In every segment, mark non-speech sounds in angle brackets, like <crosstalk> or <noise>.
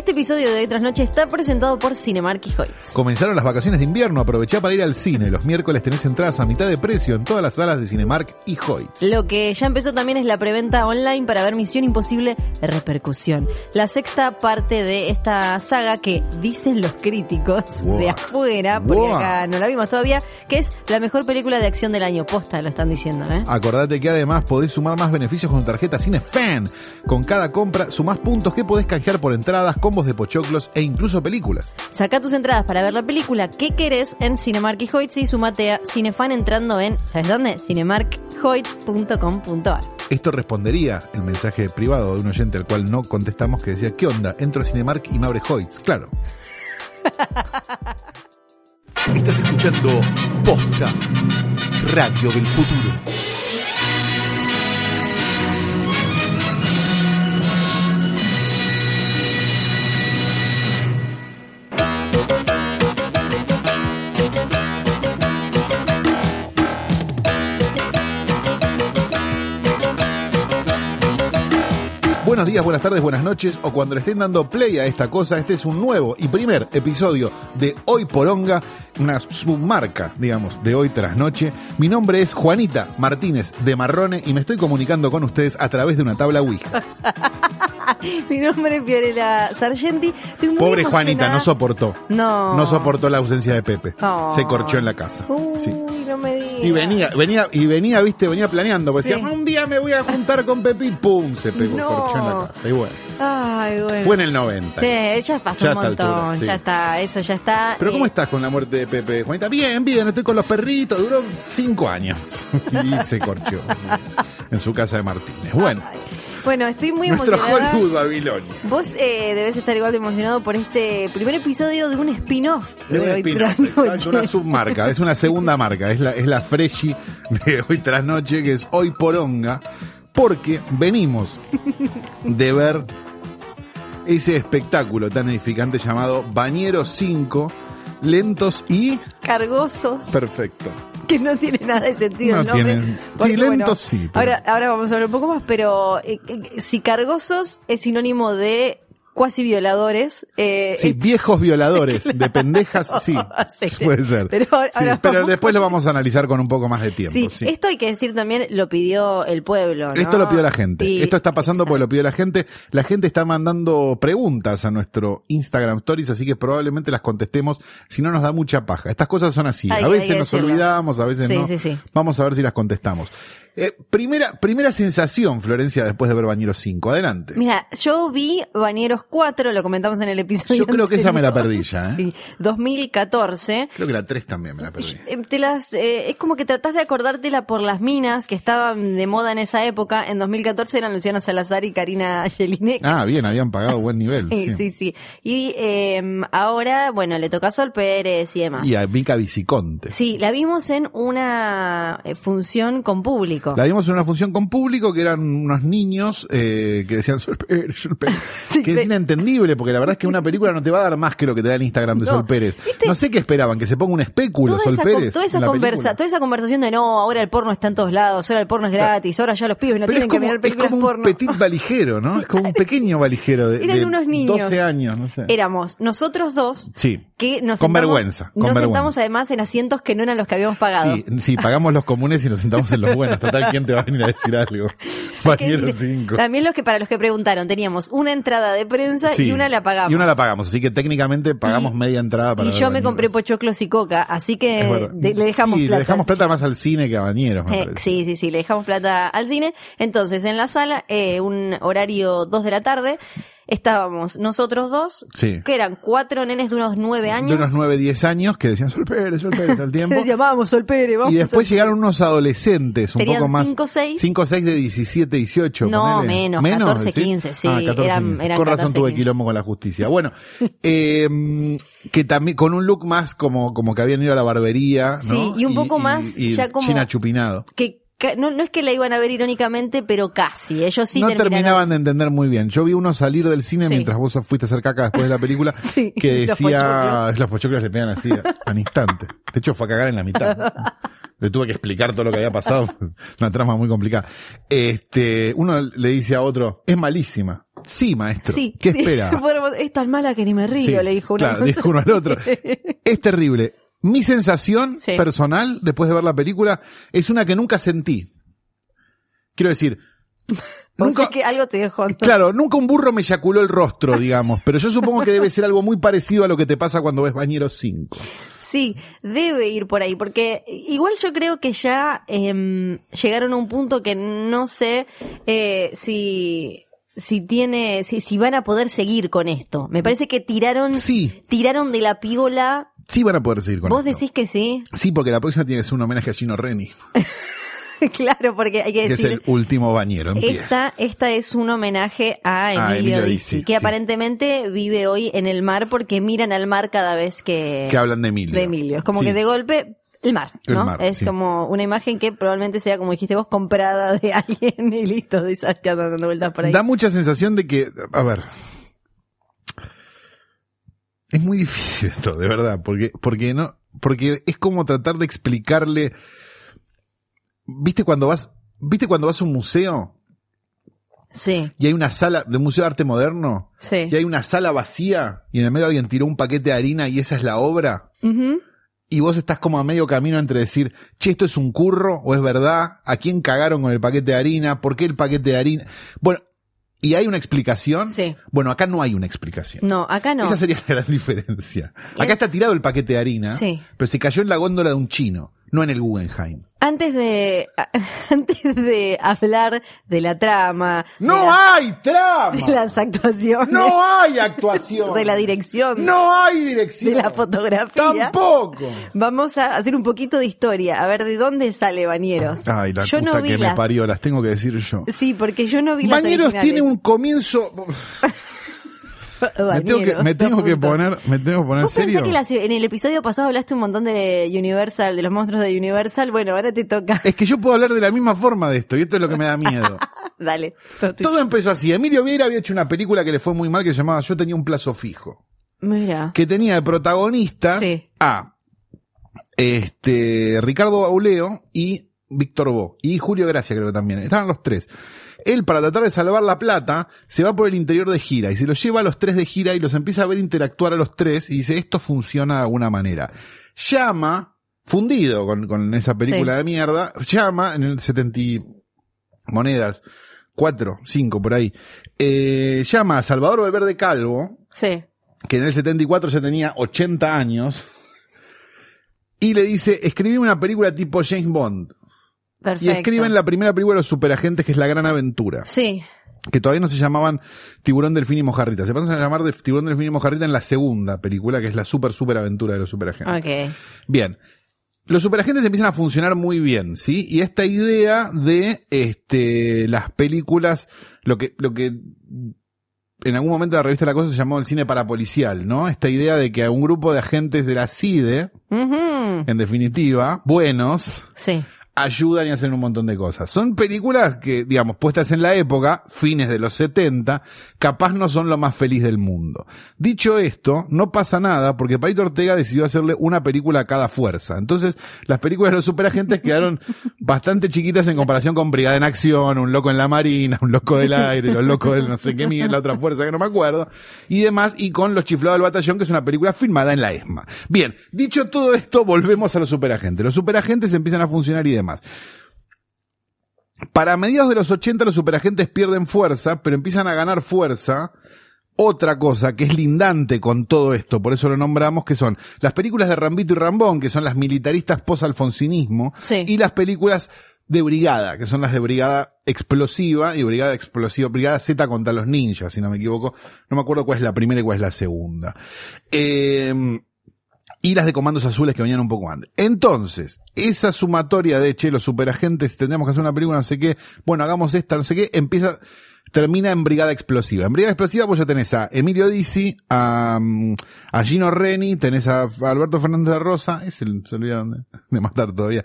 Este episodio de Hoy Tras Noche está presentado por Cinemark y Hoyts. Comenzaron las vacaciones de invierno, aprovechá para ir al cine. Los miércoles tenés entradas a mitad de precio en todas las salas de Cinemark y Hoyts. Lo que ya empezó también es la preventa online para ver Misión Imposible Repercusión. La sexta parte de esta saga que dicen los críticos Wow. de afuera, porque Wow. acá no la vimos todavía, que es la mejor película de acción del año. Posta, lo están diciendo, ¿eh? Acordate que además podés sumar más beneficios con tarjeta CineFan. Con cada compra sumás puntos que podés canjear por entradas, combos de pochoclos e incluso películas. Saca tus entradas para ver la película que querés en Cinemark y Hoyts y sumate a Cinefan entrando en, ¿sabes dónde? cinemarkhoyts.com.ar. Esto respondería el mensaje privado de un oyente al cual no contestamos que decía, ¿qué onda? Entro a Cinemark y me abre Hoyts. Claro. <laughs> Estás escuchando Posta, Radio del Futuro. Buenos días, buenas tardes, buenas noches o cuando le estén dando play a esta cosa, este es un nuevo y primer episodio de Hoy Poronga, una submarca, digamos, de Hoy Tras Noche. Mi nombre es Juanita Martínez de Marrone y me estoy comunicando con ustedes a través de una tabla Ouija. <laughs> Mi nombre es Fiorella Sargenti. Estoy muy Pobre emocionada. Juanita, no soportó. No. No soportó la ausencia de Pepe. Oh. Se corchó en la casa. Uy, Sí. no me digas. Y venía, venía, y venía, viste, venía planeando, porque Sí. decía, un día me voy a juntar con Pepit, pum, se pegó, No. En la casa. Y bueno, Ay, bueno. fue en el 90. Sí, ya pasó Ya un montón. altura, sí. Ya está, eso ya está. Pero ¿cómo Eh, estás con la muerte de Pepe? Juanita, bien, bien, estoy con los perritos, duró cinco años <laughs> y se corchó en su casa de Martínez. Bueno, Bueno, estoy muy nuestro emocionada. Hollywood Babilonia. Vos eh, debes estar igual de emocionado por este primer episodio de un spin-off. De un Hoy spin-off, una submarca, es una segunda marca, es la, es la Freshi de hoy tras noche, que es hoy poronga, porque venimos de ver ese espectáculo tan edificante llamado Bañero 5, lentos y Cargosos, perfecto. que no tiene nada de sentido No el nombre. tienen- porque, sí, lentos sí, pero- Ahora, ahora vamos a hablar un poco más, pero eh, eh, si cargosos es sinónimo de cuasi violadores. Eh, Sí, viejos violadores de <laughs> pendejas, sí, <laughs> Sí, puede ser. pero ahora- Sí, ahora pero después lo vamos a analizar con un poco más de tiempo. Sí, sí. esto hay que decir también, lo pidió el pueblo. ¿no? Esto lo pidió la gente. Y- Esto está pasando porque lo pidió la gente. La gente está mandando preguntas a nuestro Instagram Stories, así que probablemente las contestemos si no nos da mucha paja. Estas cosas son así. Hay- a veces nos decirlo. olvidamos, a veces Sí, no. sí, sí. Vamos a ver si las contestamos. Eh, primera, primera sensación, Florencia, después de ver Bañeros 5. Adelante. Mira, yo vi Bañeros 4, lo comentamos en el episodio. Yo creo que esa me la perdí ya, ¿eh? Sí, 2014. Creo que la 3 también me la perdí. Eh, Te las, eh, es como que tratás de acordártela por las minas que estaban de moda en esa época. En 2014 eran Luciano Salazar y Karina Jelinek. Ah, bien, habían pagado buen <laughs> nivel. sí, sí, sí. Y eh, ahora, bueno, le toca a Sol Pérez y demás. Y a Mica Viciconte. Sí, la vimos en una eh, función con público. La vimos en una función con público que eran unos niños eh, que decían Sol Pérez, Sol Pérez. <laughs> Sí, que de- es inentendible porque la verdad es que una película no te va a dar más que lo que te da el Instagram de No, Sol Pérez. ¿viste? No sé qué esperaban, que se ponga un espéculo toda Sol esa, Pérez. toda esa conversa, toda esa conversación de no, ahora el porno está en todos lados, ahora el porno es gratis, ahora ya los pibes no Pero es tienen como, que mirar es películas como un porno. petit valijero, ¿no? Es como un <laughs> pequeño valijero de, Eran de unos niños. 12 años, no sé. Éramos nosotros dos Sí. que nos Con sentamos, vergüenza, con nos vergüenza. sentamos además en asientos que no eran los que habíamos pagado. Sí, sí, pagamos los comunes y nos sentamos en los buenos. <laughs> Total, ¿quién te va a venir a decir algo? Hay que Bañero decir- 5. También los que para los que preguntaron teníamos una entrada de prensa Sí. y una la pagamos. Y una la pagamos, así que técnicamente pagamos Y- media entrada para y yo me compré pochoclos y coca, así que de- le dejamos sí, plata. le dejamos plata más al cine que a Bañeros, me Eh, parece. sí, sí, sí, le dejamos plata al cine. Entonces, en la sala, eh, un horario 2 de la tarde, estábamos nosotros dos, Sí. que eran cuatro nenes de unos nueve años. De unos 9, 10 años que decían Sol Pérez, Sol Pérez todo el <laughs> tiempo. Decía, vamos, Sol Pérez, vamos. y después Sol llegaron unos adolescentes, un Serían poco más. cinco, seis. 5 6 de 17, 18. No, ponele. menos, 14, 15, sí, Ah, 14, eran- 15. eran Con razón 14, tuve 15. quilombo con la justicia. <laughs> Bueno, eh, que también con un look más como, como que habían ido a la barbería. ¿no? Sí, y un poco más y ya como- China chupinado. Que no, no es que la iban a ver irónicamente, pero casi. Ellos sí no terminaron- terminaban de entender muy bien. Yo vi uno salir del cine Sí. mientras vos fuiste a hacer caca después de la película <laughs> Sí, que decía, los pochoclos le pegan así al instante. De hecho fue a cagar en la mitad. Le tuve que explicar todo lo que había pasado. <laughs> Una trama muy complicada. Este, uno le dice a otro, es malísima. Sí, maestro. Sí. ¿Qué sí. espera? <laughs> Es tan mala que ni me río, Sí, le dijo una claro, dijo uno al otro. Es terrible. Mi sensación Sí. personal, después de ver la película, es una que nunca sentí. Quiero decir, <laughs> nunca, que algo te dejó. claro, nunca un burro me eyaculó el rostro, digamos, pero yo supongo que debe ser algo muy parecido a lo que te pasa cuando ves Bañeros 5. Sí, debe ir por ahí, porque igual yo creo que ya em, llegaron a un punto que no sé eh, si si tiene si, si van a poder seguir con esto. Me parece que tiraron Sí. tiraron de la pígola. Sí van a poder seguir con ¿Vos esto. decís que sí? Sí, porque la próxima tiene que ser un homenaje a Gino Reni, <laughs> claro, porque hay que que es decir el último bañero en pie. esta esta es un homenaje a Emilio, A Emilio Dizzi, Dizzi, que sí. aparentemente vive hoy en el mar porque miran al mar cada vez que Que hablan de Emilio. de Emilio. Es como Sí. que de golpe el mar, El ¿no? mar, es sí. como una imagen que probablemente sea, como dijiste vos, comprada de <laughs> alguien y listo, de esas que andan dando vueltas por ahí. Da mucha sensación de que, a ver, es muy difícil <laughs> esto, de verdad, porque, porque no, porque es como tratar de explicarle, viste cuando vas, viste cuando vas a un museo Sí, y hay una sala de museo de arte moderno sí. y hay una sala vacía y en el medio alguien tiró un paquete de harina y esa es la obra Ujú. y vos estás como a medio camino entre decir, che, esto es un curro o es verdad, a quién cagaron con el paquete de harina, por qué el paquete de harina. Bueno, ¿y hay una explicación? Sí. Bueno, acá no hay una explicación. No, acá no. Esa sería la gran <laughs> diferencia. Acá es- está tirado el paquete de harina, Sí. pero se cayó en la góndola de un chino, no en el Guggenheim. Antes de, <laughs> antes de hablar de la trama, ¡No de, la- hay trama! de las actuaciones, ¡No hay <laughs> actuación! de la dirección, ¡No hay dirección! de la fotografía, ¡Tampoco! vamos a hacer un poquito de historia, a ver de dónde sale Bañeros. Ay, la yo no vi que me parió, las tengo que decir yo. Sí, porque yo no vi las Bañeros tiene un comienzo. <laughs> Me tengo que, me tengo que poner, me tengo que poner ¿Vos pensás serio. que las- en el episodio pasado hablaste un montón de Universal, de los monstruos de Universal? Bueno, ahora te toca. Es que yo puedo hablar de la misma forma de esto, y esto es lo que me da miedo. <laughs> Dale. todo. Todo empezó así. Emilio Vieira había hecho una película que le fue muy mal que se llamaba Yo tenía un plazo fijo. Mira. Que tenía de protagonistas Sí. a este Ricardo Bauleo y Víctor Bo. Y Julio Gracia creo que también. Estaban los tres. Él, para tratar de salvar la plata, se va por el interior de gira y se los lleva a los tres de gira y los empieza a ver interactuar a los tres y dice, esto funciona de alguna manera. Llama, fundido con, con esa película Sí. de mierda, llama en el 70 y- monedas, cuatro, cinco por ahí, eh, llama a Salvador Valverde Calvo, Sí. que en el 74 ya tenía 80 años, y le dice, escribí una película tipo James Bond. Perfecto. Y escriben la primera película de los superagentes, que es La Gran Aventura, Sí. que todavía no se llamaban Tiburón, Delfín y Mojarrita. Se pasan a llamar de Tiburón, Delfín y Mojarrita en la segunda película, que es la super, super aventura de los superagentes. Ok. Bien. Los superagentes empiezan a funcionar muy bien, ¿sí? Y esta idea de este las películas, lo que, lo que en algún momento de la revista La Cosa se llamó el cine parapolicial, ¿no? Esta idea de que a un grupo de agentes de la CIDE, en definitiva, buenos, Sí. Ayudan y hacen un montón de cosas. Son películas que, digamos, puestas en la época, fines de los 70, capaz no son lo más feliz del mundo. Dicho esto, no pasa nada porque Palito Ortega decidió hacerle una película a cada fuerza. Entonces, las películas de los superagentes quedaron <laughs> bastante chiquitas en comparación con Brigada en Acción, Un Loco en la Marina, Un Loco del Aire, Los Locos del no sé qué, mierda, la otra fuerza que no me acuerdo, y demás, y con Los Chiflados del Batallón, que es una película filmada en la ESMA. Bien, dicho todo esto, volvemos a los superagentes. Los superagentes empiezan a funcionar y demás. Para mediados de los 80 los superagentes pierden fuerza, pero empiezan a ganar fuerza. Otra cosa que es lindante con todo esto, por eso lo nombramos, que son las películas de Rambito y Rambón, que son las militaristas post-alfonsinismo, Sí. y las películas de Brigada, que son las de Brigada Explosiva y Brigada Explosiva, Brigada Z contra los ninjas, si no me equivoco. No me acuerdo cuál es la primera y cuál es la segunda. Eh, y las de comandos azules que venían un poco antes. Entonces, esa sumatoria de, che, los superagentes, tendríamos que hacer una película, no sé qué, bueno, hagamos esta, no sé qué, empieza, termina en Brigada Explosiva. En Brigada Explosiva vos ya tenés a Emilio Dizzi, a, mm, a Gino Reni, tenés a Alberto Fernández de Rosa, es el, se olvidaron de, <laughs> de matar todavía,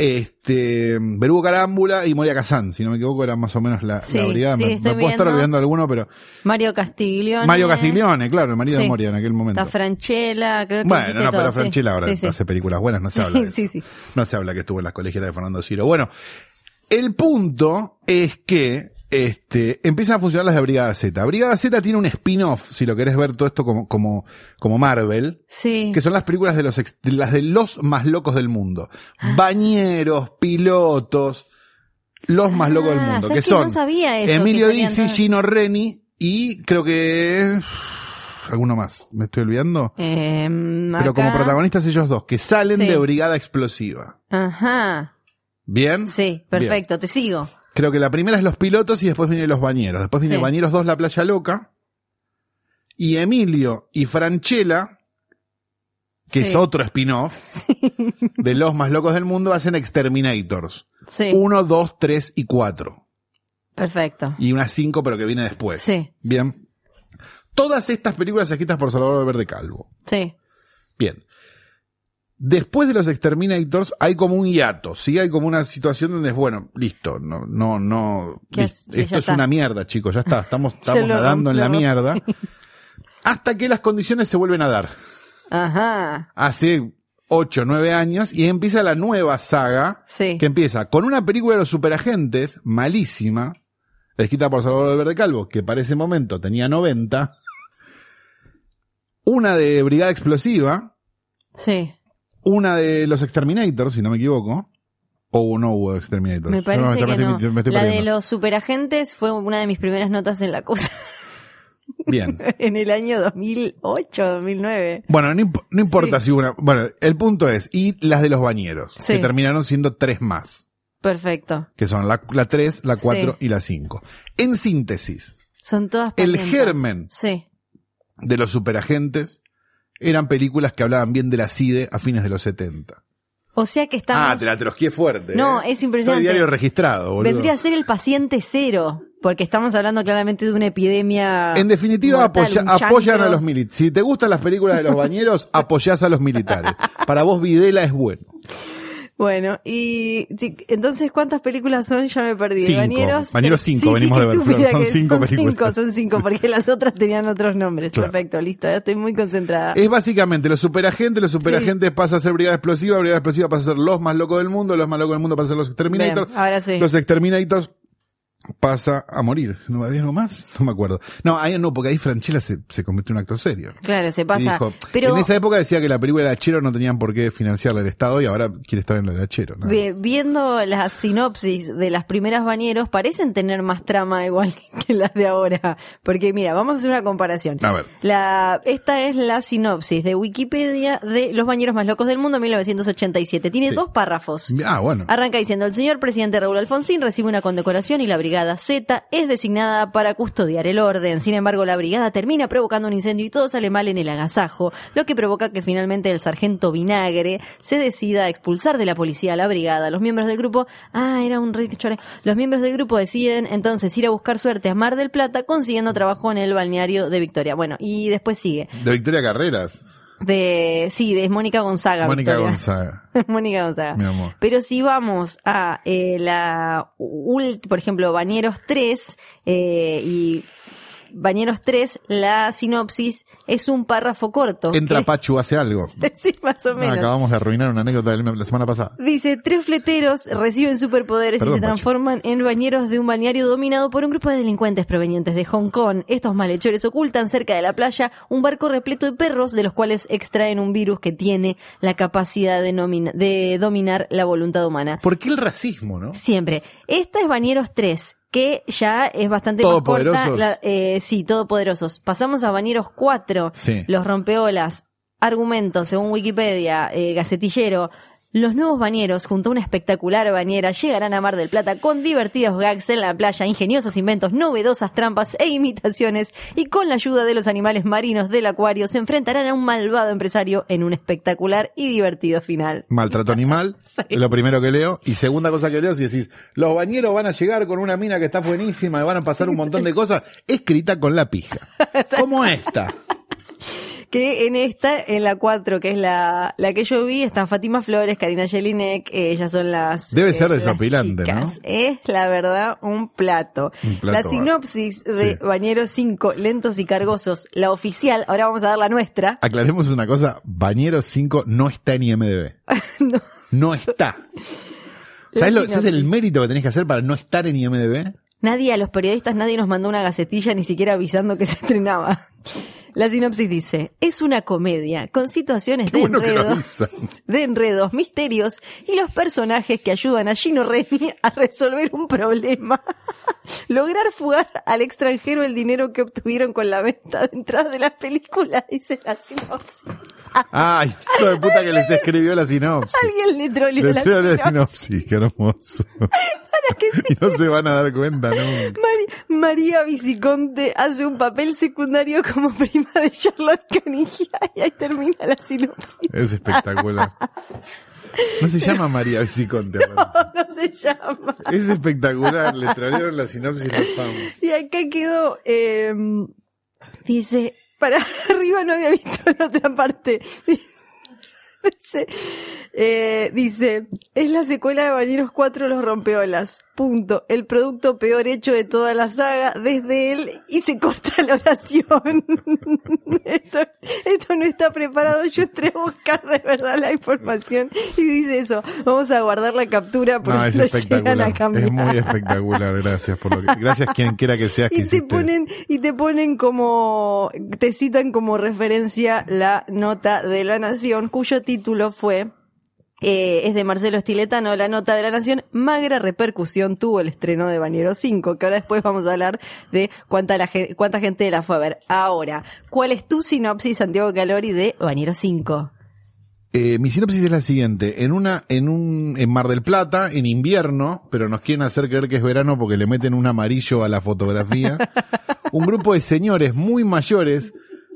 este, Berugo Carámbula y Moria Kazán, si no me equivoco, era más o menos la, Sí, la brigada. sí, me, estoy me puedo estar olvidando alguno, pero Mario Castiglione. Mario Castiglione, claro, el marido de. Moria en aquel momento. Está Franchella, creo que Bueno, no, todo, pero. Franchella ahora hace películas buenas, no se habla de eso. sí, sí. No se habla que estuvo en las colegialas de Fernando Ciro. Bueno, el punto es que este, empiezan a funcionar las de Brigada Z. Brigada Z tiene un spin-off, si lo querés ver todo esto como, como, como Marvel, Sí. que son las películas de los, ex- de las de los más locos del mundo. Ah. Bañeros, pilotos, los más locos del Ah, mundo, ¿sabes que que son no sabía eso, Emilio Dizzi? Gino Reni y creo que alguno más, me estoy olvidando. Em, Pero como protagonistas ellos dos, que salen Sí. de Brigada Explosiva. Ajá. ¿Bien? Sí, perfecto, te sigo. Creo que la primera es los pilotos y después vienen los bañeros. Después viene Sí. Bañeros 2, La Playa Loca. Y Emilio y Franchella, que Sí. es otro spin-off <laughs> de los más locos del mundo, hacen Exterminators. Sí, 1, 2, 3 y 4. perfecto. Y una 5, pero que viene después. Sí, Bien. Todas estas películas escritas por Salvador Verde Calvo. sí. Bien. Después de los Exterminators hay como un hiato, ¿sí? Hay como una situación donde es, bueno, listo, no, no, no, es- esto es está. una mierda, chicos, ya está, estamos, <laughs> estamos lo nadando en la mierda. sí. Hasta que las condiciones se vuelven a dar. Ajá. Hace 8, 9 años y empieza la nueva saga Sí. que empieza con una película de los superagentes, malísima, escrita por Salvador Verde Calvo, que para ese momento tenía 90. Una de Brigada Explosiva, Sí. Una de los Exterminators, si no me equivoco. O no hubo Exterminators. Me parece me que estoy- no. me estoy La de los superagentes fue una de mis primeras notas en la cosa <laughs> Bien. en el año 2008, 2009. Bueno, no, imp- no importa Sí. si una... Bueno, el punto es, y las de los bañeros, Sí. que terminaron siendo tres más, Perfecto. que son la, la 3, la 4 Sí. y la 5. En síntesis, Son todas El germen. Sí. de los superagentes eran películas que hablaban bien de la CIDE a fines de los 70. O sea que estamos... Ah, te la trosqué fuerte. No, ¿eh? es impresionante. Soy diario registrado, boludo. Vendría a ser el paciente cero, porque estamos hablando claramente de una epidemia. En definitiva, mortal, apoya- un apoyan a los militares. Si te gustan las películas de los bañeros, <laughs> apoyás a los militares. Para vos, Videla es bueno. Bueno, y sí, entonces, ¿cuántas películas son? Ya me perdí. Cinco. Bañeros. Bañeros cinco, Sí, venimos sí, de ver, Son que- cinco son películas. Cinco, son cinco, porque las otras tenían otros nombres. Claro. Perfecto, listo, ya estoy muy concentrada. Es básicamente los superagentes, los superagentes pasa a ser Brigada Explosiva, Brigada Explosiva pasa a ser los más locos del mundo, los más locos del mundo pasa a ser los Exterminators, Bien, ahora sí. los Exterminators pasa a morir. ¿No había algo más? <laughs> No me acuerdo. No, ahí no, porque ahí Franchella se, se convirtió en un actor serio. Claro, se pasa. dijo- Pero En esa época decía que la película de Hachero no tenían por qué financiarla el Estado y ahora quiere estar en la de más. viendo las sinopsis de las primeras bañeros, parecen tener más trama <laughs> igual que las de ahora. Porque mira, vamos a hacer una comparación. A ver. La, esta es la sinopsis de Wikipedia de Los bañeros más locos del mundo 1987. Tiene Sí. dos párrafos. Ah, bueno. Arranca diciendo, el señor presidente Raúl Alfonsín recibe una condecoración y la brigada Z es designada para custodiar el orden. Sin embargo, la brigada termina provocando un incendio y todo sale mal en el agasajo, lo que provoca que finalmente el sargento Vinagre se decida a expulsar de la policía a la brigada. Los miembros del grupo, ah, era un chore. Los miembros del grupo deciden entonces ir a buscar suerte a Mar del Plata consiguiendo trabajo en el balneario de Victoria. Bueno, y después sigue. De Victoria Carreras. De, sí, de Mónica Gonzaga. Mónica Victoria. Gonzaga. <laughs> Mónica Gonzaga. Mi amor. Pero si vamos a eh, la, ult- por ejemplo, Bañeros 3 eh, y Bañeros 3, la sinopsis es un párrafo corto. Entra Pachu, hace algo. <laughs> sí, más o Ah, menos. acabamos de arruinar una anécdota de la semana pasada. Dice, tres fleteros reciben superpoderes Perdón, y se transforman en bañeros de un balneario dominado por un grupo de delincuentes provenientes de Hong Kong. Estos malhechores ocultan cerca de la playa un barco repleto de perros de los cuales extraen un virus que tiene la capacidad de, de dominar la voluntad humana. ¿Por qué el racismo, no? Siempre. Esta es Bañeros 3, que ya es bastante más corta. La- eh, sí, todopoderosos. Pasamos a Bañeros 4, Sí. los rompeolas, argumentos, según Wikipedia, eh, gacetillero. Los nuevos bañeros, junto a una espectacular bañera, llegarán a Mar del Plata con divertidos gags en la playa, ingeniosos inventos, novedosas trampas e imitaciones, y con la ayuda de los animales marinos del acuario se enfrentarán a un malvado empresario en un espectacular y divertido final. Maltrato animal, <laughs> Sí. es lo primero que leo. Y segunda cosa que leo, si decís, los bañeros van a llegar con una mina que está buenísima y van a pasar un montón de cosas, escrita con la pija. <laughs> Como esta. Que en esta, en la 4, que es la, la que yo vi, están Fátima Flores, Karina Jelinek, eh, ellas son las... Debe ser las desopilante. ¿no? Es, la verdad, un plato. Un plato, la sinopsis de sí. Bañeros 5, lentos y cargosos, la oficial, ahora vamos a dar la nuestra. Aclaremos una cosa, Bañeros 5 no está en IMDB. <laughs> no. está. La ¿Sabes, lo- ¿Sabes el mérito que tenés que hacer para no estar en IMDB? Nadie, a los periodistas, nadie nos mandó una gacetilla ni siquiera avisando que se estrenaba. La sinopsis dice, es una comedia con situaciones de bueno avisan. <laughs> de enredos, misterios y los personajes que ayudan a Gino Reni a resolver un problema. <laughs> Lograr fugar al extranjero el dinero que obtuvieron con la venta de entradas de las películas, dice la sinopsis. Ay, hijo de puta que les escribió la sinopsis. Alguien le troleó Le la escribió la sinopsis. sinopsis, qué hermoso. <laughs> Para que no se van a dar cuenta. Mari- María Viciconte hace un papel secundario como de Charlotte Canigia y ahí termina la sinopsis. Es espectacular. No se llama María Viciconte. aparte. <laughs> No se llama. Es espectacular, le trajeron la sinopsis los amo. Y acá quedó, eh, dice, para arriba no había visto la otra parte. <laughs> Dice, eh, dice, es la secuela de Bañeros 4 Los Rompeolas. Punto. El producto peor hecho de toda la saga desde él y se corta la oración. <laughs> esto, esto no está preparado. Yo entré a buscar de verdad la información y dice eso. Vamos a guardar la captura por No, si es lo llegan a cambiar. Es muy espectacular, gracias por lo que, gracias quien quiera que seas <laughs> que y te hiciste. ponen y te ponen como te citan como referencia la nota de la Nación cuyo título fue eh, es de Marcelo Stiletano, la nota de la Nación, magra repercusión tuvo el estreno de Bañero 5, que ahora después vamos a hablar de cuánta, la, cuánta gente la fue a ver. Ahora, ¿cuál es tu sinopsis, Santiago Calori, de Bañero 5? Eh, mi sinopsis es la siguiente. En una, en un, en Mar del Plata, en invierno, pero nos quieren hacer creer que es verano porque le meten un amarillo a la fotografía. <laughs> un grupo de señores muy mayores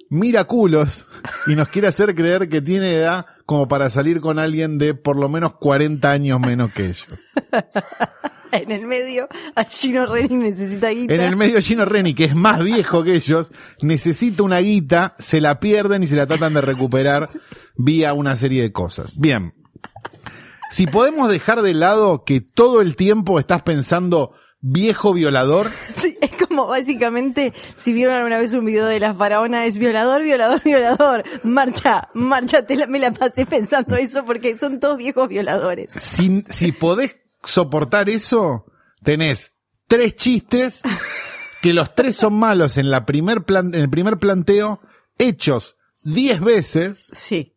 mira culos y nos quiere hacer creer que tiene edad como para salir con alguien de por lo menos 40 años menos que ellos. <laughs> En el medio, a Gino Reni necesita guita. En el medio Gino Reni, que es más viejo que ellos, necesita una guita, se la pierden y se la tratan de recuperar vía una serie de cosas. Bien. Si podemos dejar de lado que todo el tiempo estás pensando viejo violador, <laughs> Sí, es como básicamente, si vieron alguna vez un video de la faraona, es violador, violador, <laughs> violador. Marcha, marcha, te la- me la pasé pensando eso porque son todos viejos violadores. si, si podés soportar eso, tenés tres chistes que los tres son malos en la primer plan, en el primer planteo, hechos diez veces Sí.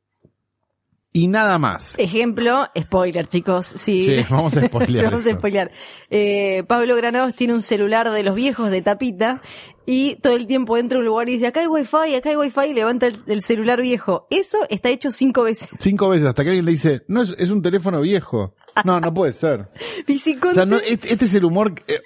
Y nada más. Ejemplo, spoiler, chicos. Sí, Sí, vamos a <laughs> spoilear Sí, vamos a eso. spoilear. Eh, Pablo Granados tiene un celular de los viejos de tapita y todo el tiempo entra a un lugar y dice, acá hay wifi, acá hay wifi y levanta el, el celular viejo. Eso está hecho cinco veces. Cinco veces hasta que alguien le dice, no, es, es un teléfono viejo. No, no puede ser. <laughs> O sea, no, este, este es el humor, que- eh,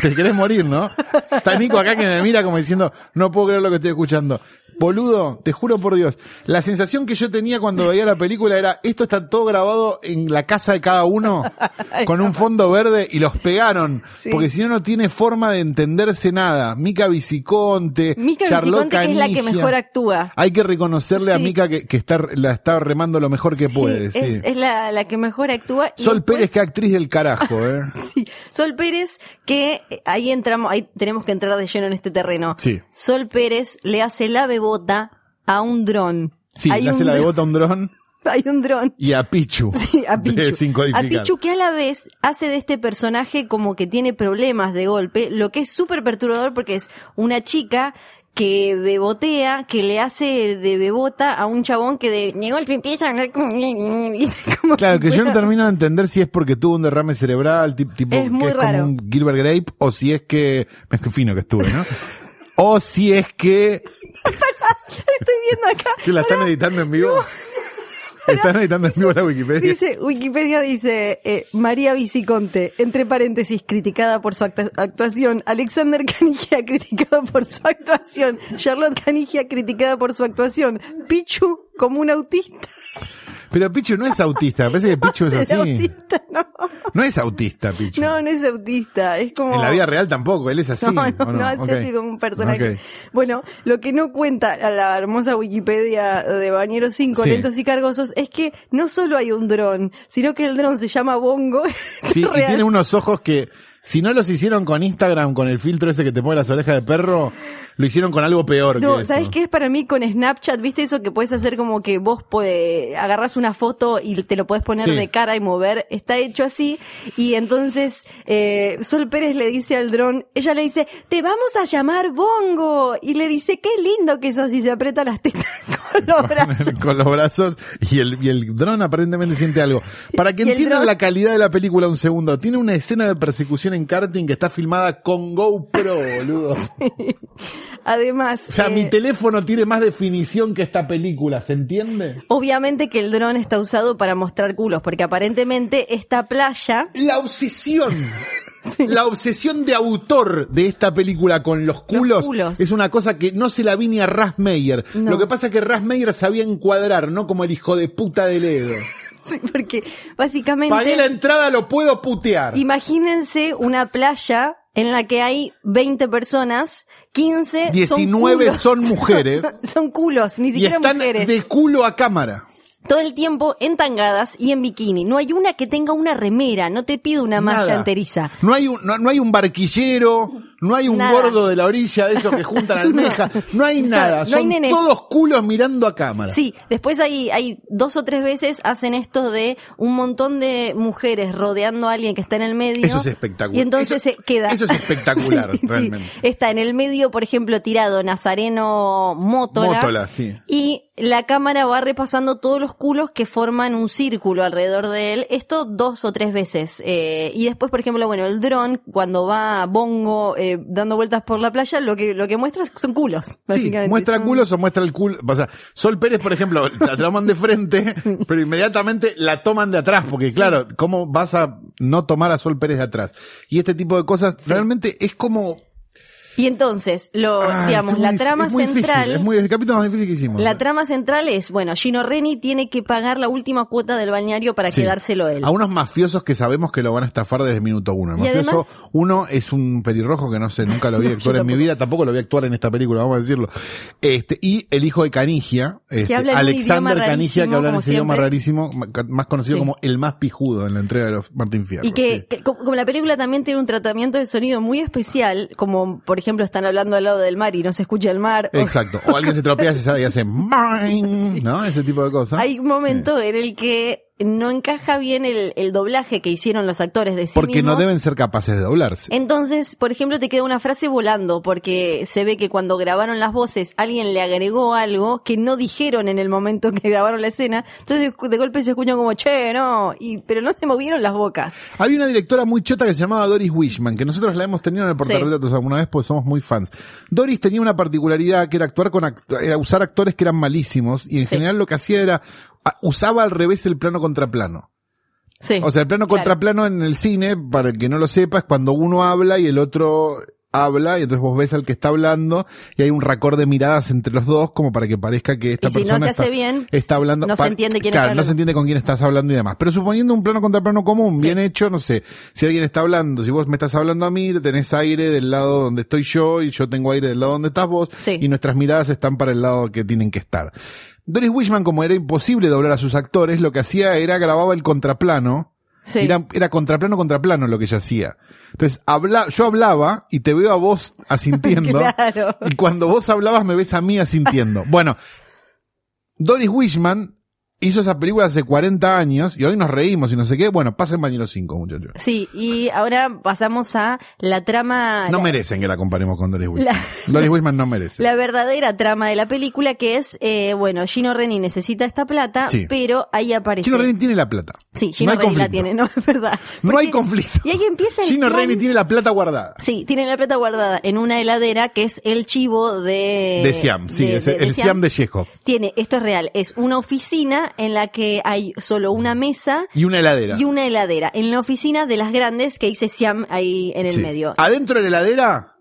te querés morir, ¿no? Está Nico acá que me mira como diciendo, no puedo creer lo que estoy escuchando. Boludo, te juro por Dios. La sensación que yo tenía cuando veía la película era, esto está todo grabado en la casa de cada uno, <laughs> con un fondo verde, y los pegaron. Sí. Porque si no, no tiene forma de entenderse nada. Mica Viciconte, Mica Charlotte Viciconte, que es la que Canigia. mejor actúa. Hay que reconocerle a. Mica que, que está, la está remando lo mejor que Sí, puede. Sí. Es, es la, la que mejor actúa. y Sol después- Pérez, que actriz del carajo, ¿eh? <laughs> Sí, Sol Pérez, que eh, ahí entramos, ahí tenemos que entrar de lleno en este terreno. Sí. Sol Pérez le hace la bebota a un dron. Sí, Hay le hace un la de dron- bota a un dron <laughs> Hay un dron. y a Pichu. <laughs> Sí, a Pichu. A. Pichu que a la vez hace de este personaje como que tiene problemas de golpe, lo que es súper perturbador porque es una chica que bebotea, que le hace de bebota a un chabón que de, de golpe empieza a como, Claro, que yo no <laughs> termino de entender si es porque tuvo un derrame cerebral, tip- tipo, Es muy que es raro. como un Gilbert Grape, o si es que, es que fino que estuve, ¿no? o si es que, <laughs> Estoy viendo acá. que la están editando en vivo. Están editando en vivo la Wikipedia. Dice, Wikipedia dice, eh, María Viciconte, entre paréntesis, criticada por su actuación, Alexander Canigia, <laughs> criticado por su actuación, Charlotte Canigia, criticada por su actuación, Pichu, como un autista. Pero Pichu no es autista, me parece que Pichu es <laughs> ¿Es así. autista? No. No es autista, Pichu. no, no es autista, es como... En la vida real tampoco, él es así. No, no, ¿o no, es así como un personaje. Bueno, lo que no cuenta a la hermosa Wikipedia de Bañero 5, Sí. lentos y cargosos, es que no solo hay un dron, sino que el dron se llama Bongo. <laughs> Sí, y tiene unos ojos que Si no los hicieron con Instagram, con el filtro ese que te pone las orejas de perro, lo hicieron con algo peor. No, que eso. ¿sabes qué es para mí con Snapchat? ¿Viste eso que puedes hacer como que vos puede, agarras una foto y te lo puedes poner Sí. de cara y mover? Está hecho así. Y entonces eh, Sol Pérez le dice al dron, ella le dice, te vamos a llamar Bongo. Y le dice, qué lindo que sos y se aprieta las tetas <laughs> <laughs> con los brazos. con los brazos y el, y el dron aparentemente siente algo. Para <laughs> que entiendan la calidad de la película un segundo, tiene una escena de persecución en karting que está filmada con GoPro, <laughs> boludo. Además, O sea, eh, mi teléfono tiene más definición que esta película, ¿se entiende? obviamente que el dron está usado para mostrar culos, porque aparentemente esta playa La obsesión. La obsesión de autor de esta película con los culos, culos. es una cosa que no se la vi ni a Ras Meyer. No. Lo que pasa es que Ras Meyer sabía encuadrar, no como el hijo de puta de Ledo. <laughs> Sí, porque básicamente... Pagué la entrada, lo puedo putear. Imagínense una playa en la que hay 20 personas, 15 19 son, son culos. mujeres. <laughs> son culos, ni y siquiera están mujeres. de culo a cámara. Todo el tiempo en tangadas y en bikini. No hay una que tenga una remera, no te pido una malla enteriza. No hay un, no, no hay un barquillero, no hay un Nada. gordo de la orilla de esos que juntan <laughs> almeja, no hay nada, No son todos culos mirando a cámara. Sí, después hay, hay dos o tres veces hacen esto de un montón de mujeres rodeando a alguien que está en el medio. Eso es espectacular. Y entonces Eso- se queda. eso es <laughs> espectacular, Sí, sí. realmente. Está en el medio, por ejemplo, tirado Nazareno Mótola. Mótola, sí. Y la cámara va repasando todos los culos que forman un círculo alrededor de él. Esto dos o tres veces. Eh, y después, por ejemplo, bueno, el dron, cuando va Bongo eh, dando vueltas por la playa, lo que, lo que muestra son culos. Sí, muestra culos o muestra el culo. O sea, Sol Pérez, por ejemplo, la toman de frente, <laughs> pero inmediatamente la toman de atrás, porque claro, ¿cómo vas a no tomar a Sol Pérez de atrás? Y este tipo de cosas realmente es como... Y entonces, lo, Ay, digamos, es la trama es difícil, central. es muy, el capítulo más difícil que hicimos. La trama central es, bueno, Gino Reni tiene que pagar la última cuota del balneario para Sí. quedárselo él. A unos mafiosos que sabemos que lo van a estafar desde el minuto uno. El Y mafioso además- uno es un pelirrojo que no sé, nunca lo vi <laughs> actuar en mi vida, tampoco lo vi actuar en esta película, vamos a decirlo. Este, y el hijo de Canigia, este, Alexander Canigia, que habla en ese idioma rarísimo, más conocido Sí. como el más pijudo en la entrega de los Martín Fierro. Y que, sí. que como como la película también tiene un tratamiento de sonido muy especial, como por ejemplo están hablando al lado del mar y no se escucha el mar. Exacto. <laughs> O alguien se tropea y hace ¿no? Ese tipo de cosas. Hay un momento en el que no encaja bien el, el doblaje que hicieron los actores de sí Porque no deben ser capaces de doblarse. Entonces, por ejemplo, te queda una frase volando porque se ve que cuando grabaron las voces alguien le agregó algo que no dijeron en el momento que grabaron la escena. Entonces de, golpe se escuchan como, che, no, y, pero no se movieron las bocas. Había una directora muy chota que se llamaba Doris Wishman, que nosotros la hemos tenido en el portarretratos alguna vez porque somos muy fans. Doris tenía una particularidad que era actuar con act- era usar actores que eran malísimos y en Sí. general lo que hacía era usaba al revés el plano contra plano. Sí. O sea, el plano Claro. contra plano en el cine, para el que no lo sepa, es cuando uno habla y el otro habla y entonces vos ves al que está hablando y hay un racor de miradas entre los dos como para que parezca que esta Y si no persona se está, hace bien, está hablando no se entiende quién claro, está no se entiende con quién estás hablando y demás pero suponiendo un plano contra plano común Sí. bien hecho no sé si alguien está hablando si vos me estás hablando a mí tenés aire del lado donde estoy yo y yo tengo aire del lado donde estás vos Sí. y nuestras miradas están para el lado que tienen que estar Doris Wishman como era imposible doblar a sus actores lo que hacía era grababa el contraplano Sí. era, era contraplano contraplano lo que ella hacía. Entonces, habla, yo hablaba y te veo a vos asintiendo. <laughs> Claro. Y cuando vos hablabas me ves a mí asintiendo. Bueno, Doris Wishman hizo esa película hace 40 años y hoy nos reímos y no sé qué. Bueno, pasa en Bañero 5, muchachos. Sí, y ahora pasamos a la trama. No la- merecen que la comparemos con Doris Wishman. La- <laughs> Doris Wishman no merece. La verdadera trama de la película que es, eh, bueno, Gino Reni necesita esta plata, Sí. pero ahí aparece. Gino Reni tiene la plata. Sí, Gino no Reni la tiene, no, <laughs> es verdad. No hay conflicto. Y ahí empieza el Gino plan- Reni tiene la plata guardada. Sí, tiene la plata guardada en una heladera que es el chivo de... De Siam, sí, de- es de- de el Siam de Chekhov. Tiene, esto es real, es una oficina en la que hay solo una mesa Y una heladera. y una heladera. En la oficina de las grandes que dice Siam ahí en el Sí. medio. Adentro de la heladera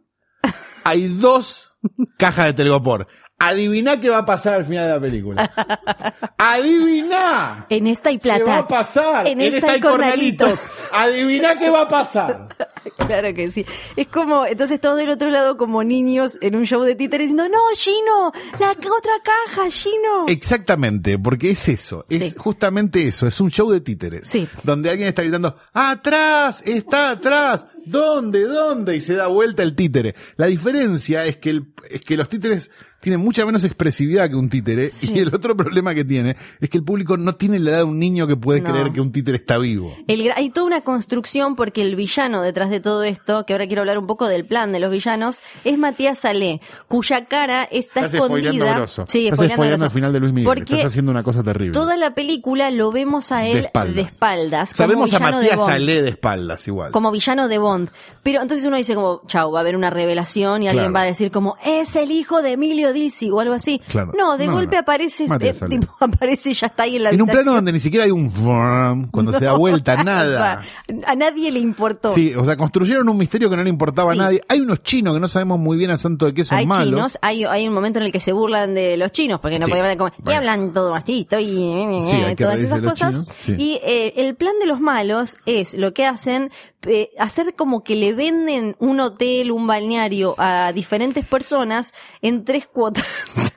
hay dos cajas de telgopor. Adivina qué va a pasar al final de la película. <laughs> Adivina. En esta hay ¿Qué va plata. a pasar? En esta hay hay cornalitos. Adivina qué va a pasar. <laughs> claro que sí. Es como, entonces todos del otro lado como niños en un show de títeres diciendo, no, Gino, la otra caja, Gino. Exactamente, porque es eso, es Sí. justamente eso, es un show de títeres. Sí. Donde alguien está gritando, atrás, está atrás, ¿dónde, dónde? Y se da vuelta el títere. La diferencia es que, el, es que los títeres tienen mucha menos expresividad que un títere Sí. y el otro problema que tiene es que el público no tiene la edad de un niño que puede No. creer que un títere está vivo. El hay toda una construcción porque el villano detrás de todo esto, que ahora quiero hablar un poco del plan de los villanos, es Matías Salé, cuya cara está Estás escondida. grosso. Sí, Estás spoileando al final de Luis Miguel. Porque Estás haciendo una cosa terrible. toda la película lo vemos a él De espaldas. de espaldas, como Sabemos a de Matías Bond. Salé de espaldas igual. como villano de Bond. Pero entonces uno dice como, chau, va a haber una revelación y alguien va a decir como, es el hijo de Emilio Dizzi o algo así. Claro. No, de No, golpe no. aparece, eh, tipo, <laughs> aparece y ya está ahí en la en un plano habitación. donde ni siquiera hay un cuando se da No, vuelta, <laughs> nada. A nadie le importó. Sí, o sea, construyeron un misterio que no le importaba Sí. a nadie. Hay unos chinos que no sabemos muy bien a santo de qué son hay malos. chinos, hay, hay un momento en el que se burlan de los chinos, porque no Sí, podían como, y bueno. hablan todo así, estoy, Sí, hay que todas reírse esas cosas. sí. Y eh, el plan de los malos es lo que hacen, eh, hacer como que le venden un hotel, un balneario a diferentes personas en tres cuotas. <laughs>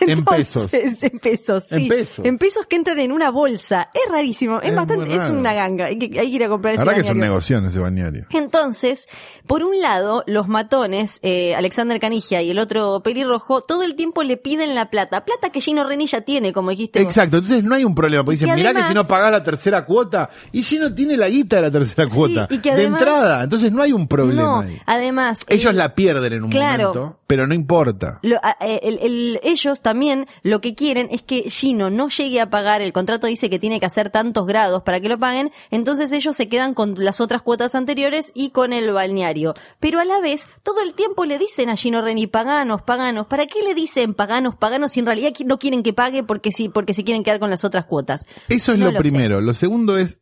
En pesos. En pesos, sí. En pesos. En pesos que entran en una bolsa. Es rarísimo. Es, Es bastante, es una ganga. Hay que, hay que ir a comprar La ese verdad que es un negocio ese bañario. Entonces, por un lado, los matones, eh, Alexander Canigia y el otro pelirrojo, todo el tiempo le piden la plata. Plata que Gino Reni ya tiene, como dijiste. vos. Exacto, entonces no hay un problema, porque Y dicen, que mirá que si no pagás la tercera cuota, y si no tiene la guita de la tercera Sí, cuota, y que de entrada, entonces no hay un problema No, ahí. además. Ellos el- la pierden en un Claro. momento, pero no importa. lo- eh, el- el- ellos también lo que quieren es que Gino no llegue a pagar, el contrato dice que tiene que hacer tantos grados para que lo paguen, entonces ellos se quedan con las otras cuotas anteriores y con el balneario. Pero a la vez, todo el tiempo le dicen a Gino Reni, paganos, paganos, ¿para qué le dicen paganos, paganos si en realidad no quieren que pague porque sí, porque se quieren quedar con las otras cuotas? Eso es No lo, lo sé. primero. Lo segundo es.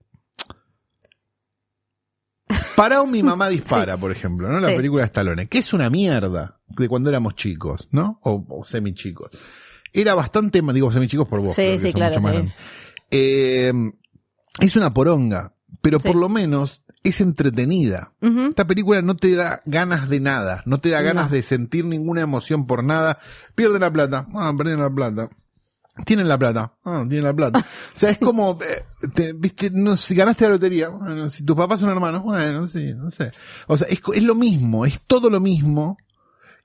Parao mi mamá <laughs> dispara, por ejemplo, ¿no? La Sí. película de Stallone, que es una mierda de cuando éramos chicos, ¿no? O, o semi chicos. Era bastante, digo semi chicos por vos, Sí, sí, claro, sí. Eh, es una poronga, pero por lo menos es entretenida. Esta película no te da ganas de nada, no te da ganas No. de sentir ninguna emoción por nada. Pierden la plata, ah, perdieron la plata. Tienen la plata, ah, tienen la plata. O sea, es como, eh, te- viste, no, si ganaste la lotería, bueno, si tus papás son hermanos, bueno, sí, no sé. O sea, es, es lo mismo, es todo lo mismo.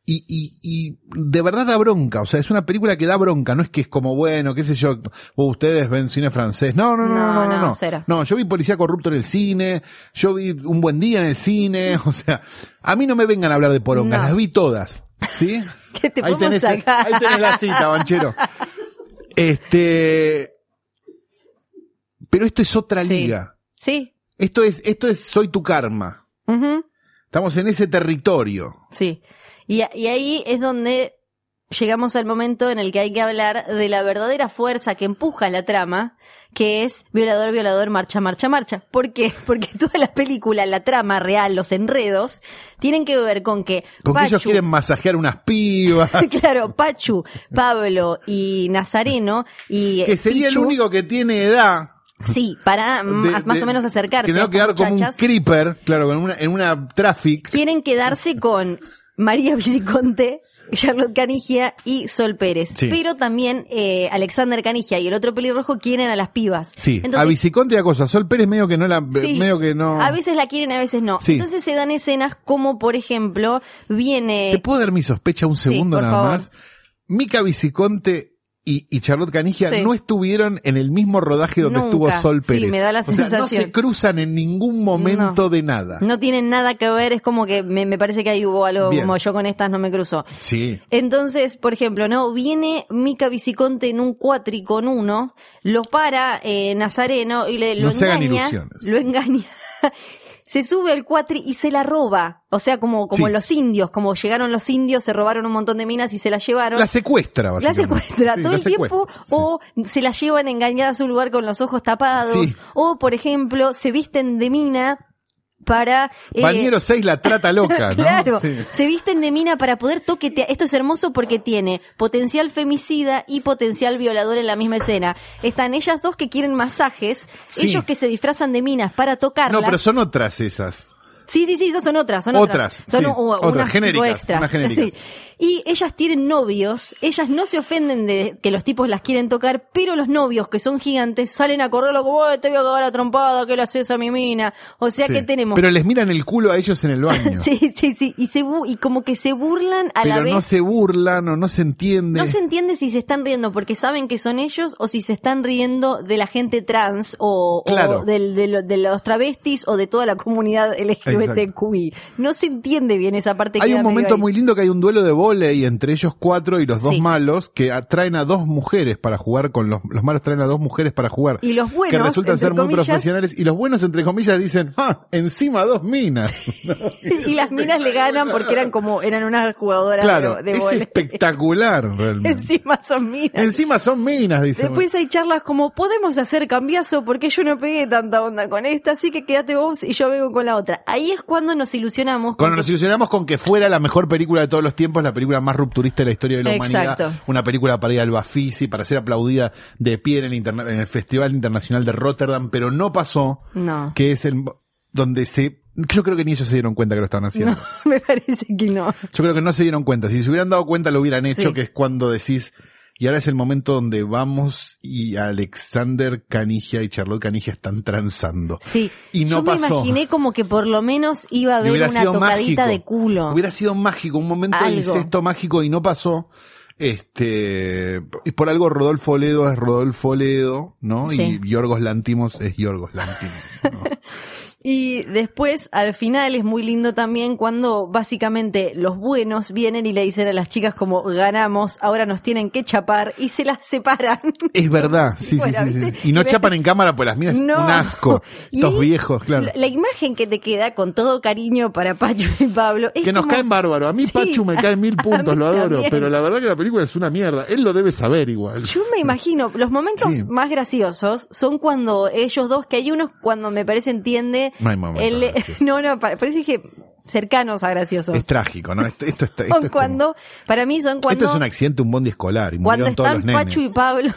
Y, y, y de verdad da bronca, o sea, es una película que da bronca, no es que es como, bueno, qué sé yo, o ustedes ven cine francés, no, no, no, no, no, No, no, no, cero. no, yo vi Policía Corrupto en el cine, yo vi Un Buen Día en el cine, <laughs> o sea, a mí no me vengan a hablar de porongas, No. las vi todas, ¿sí? <laughs> ¿Qué te ahí, tenés, sacar? ahí tenés la cita, <laughs> banchero. Este, pero esto es otra Sí. liga, Sí. esto es, esto es Soy tu karma, Ujú. estamos en ese territorio. Sí. Y, y ahí es donde llegamos al momento en el que hay que hablar de la verdadera fuerza que empuja la trama, que es violador, violador, marcha, marcha, marcha. ¿Por qué? <laughs> Porque toda la película, la trama real, los enredos, tienen que ver con que Con que ellos quieren masajear unas pibas. <laughs> claro, Pachu, Pablo y Nazareno y que sería el único que tiene edad. Sí, para de- más de- o menos acercarse. Que no quedar como un creeper, claro, con una, en una traffic. quieren quedarse con María Viciconte, <laughs> Charlotte Canigia y Sol Pérez. Sí. Pero también eh, Alexander Canigia y el otro pelirrojo quieren a las pibas. Sí, Entonces, a Viciconte y a cosa. Sol Pérez medio que no la, sí, medio que no. A veces la quieren, a veces no. Sí. Entonces se dan escenas como, por ejemplo, viene... ¿Te puedo dar mi sospecha un segundo nada favor. más? Mica Viciconte y, y Charlotte Canigia Sí. no estuvieron en el mismo rodaje donde Nunca. estuvo Sol Sí, Pérez. me da la o sea, no se cruzan en ningún momento No. de nada. No tienen nada que ver, es como que me, me parece que ahí hubo algo Bien. como yo con estas no me cruzo. Sí. Entonces, por ejemplo, no viene Mica Viciconte en un cuatri con uno, lo para eh, Nazareno y le lo No se hagan ilusiones. lo engaña. Se sube al cuatri y se la roba, o sea, como como Sí. los indios, como llegaron los indios, se robaron un montón de minas y se las llevaron. La secuestra, La básicamente. secuestra Sí, todo la el tiempo secuestra, sí. o se la llevan engañadas a un lugar con los ojos tapados Sí. o por ejemplo se visten de mina para eh, Bañero 6 la trata loca, <laughs> ¿no? Claro, Sí. se visten de mina para poder toquetear. Esto es hermoso porque tiene potencial femicida y potencial violador en la misma escena. Están ellas dos que quieren masajes, Sí. ellos que se disfrazan de minas para tocarlas. No, pero son otras esas. Sí, sí, sí, esas son otras, son Otras, otras. Son sí, u- otras, unas genéricas, extras. unas genéricas. <laughs> Sí. Y ellas tienen novios, ellas no se ofenden de que los tipos las quieren tocar, pero los novios, que son gigantes, salen a correrlo como, "Ay, te voy a cagar a trompada, ¿qué le haces a mi mina? O sea Sí. que tenemos... Pero les miran el culo a ellos en el baño. <laughs> Sí, sí, sí, y, se bu- y como que se burlan a la Pero vez. no se burlan o no se entiende. No se entiende si se están riendo porque saben que son ellos o si se están riendo de la gente trans o, o Claro. del- de, lo- de los travestis o de toda la comunidad LGBTQI. No se entiende bien esa parte. Hay queda un momento muy lindo que hay un duelo de volei entre ellos cuatro y los dos Sí. malos que atraen a dos mujeres para jugar con los, los malos traen a dos mujeres para jugar. Y los buenos, que resultan entre ser muy profesionales y los buenos entre comillas dicen, ah, encima dos minas. <laughs> <laughs> y las minas le ganan porque eran como eran unas jugadoras claro, de, de es espectacular <laughs> realmente. Encima son minas. Encima son minas, dicen. Después hay charlas como, podemos hacer cambiazo porque yo no pegué tanta onda con esta, así que quédate vos y yo vengo con la otra. Ahí es cuando nos ilusionamos. Cuando que- nos ilusionamos con que fuera la mejor película de todos los tiempos, la película más rupturista de la historia de la Exacto. humanidad, una película para ir al Bafisi, para ser aplaudida de pie en el, interna- en el Festival Internacional de Rotterdam, pero no pasó, No. que es el donde se... Yo creo que ni ellos se dieron cuenta que lo estaban haciendo. No, <laughs> me parece que no. Yo creo que no se dieron cuenta. Si se hubieran dado cuenta lo hubieran hecho, Sí. que es cuando decís, y ahora es el momento donde vamos y Alexander Canigia y Charlotte Canigia están transando. Sí. Y no Yo pasó. me imaginé como que por lo menos iba a haber una tocadita mágico. de culo. Hubiera sido mágico, un momento de Algo. incesto mágico y no pasó. Este, y por algo Rodolfo Oledo es Rodolfo Oledo, ¿no? Sí. Y Yorgos Lantimos es Yorgos Lantimos. ¿no? <laughs> Y después, al final, es muy lindo también cuando básicamente los buenos vienen y le dicen a las chicas como ganamos, ahora nos tienen que chapar y se las separan. <laughs> es verdad, sí, Bueno, sí, sí. Y no chapan en cámara, pues las minas No. un asco. <laughs> Estos viejos, claro. La, la imagen que te queda con todo cariño para Pacho y Pablo es Que nos como- caen bárbaro. A mí Sí, Pachu me cae mil <laughs> puntos, lo adoro. también. Pero la verdad que la película es una mierda. Él lo debe saber igual. Yo me imagino, los momentos Sí. más graciosos son cuando ellos dos, que hay unos cuando me parece entiende. No hay el- graciosos. <laughs> no, no, pa- parece que cercanos a graciosos. Es trágico, ¿no? Esto, esto esto es como- cuando, para mí son cuando, esto es un accidente, un bondi escolar. Y cuando murieron todos están los nenes. Pacho y Pablo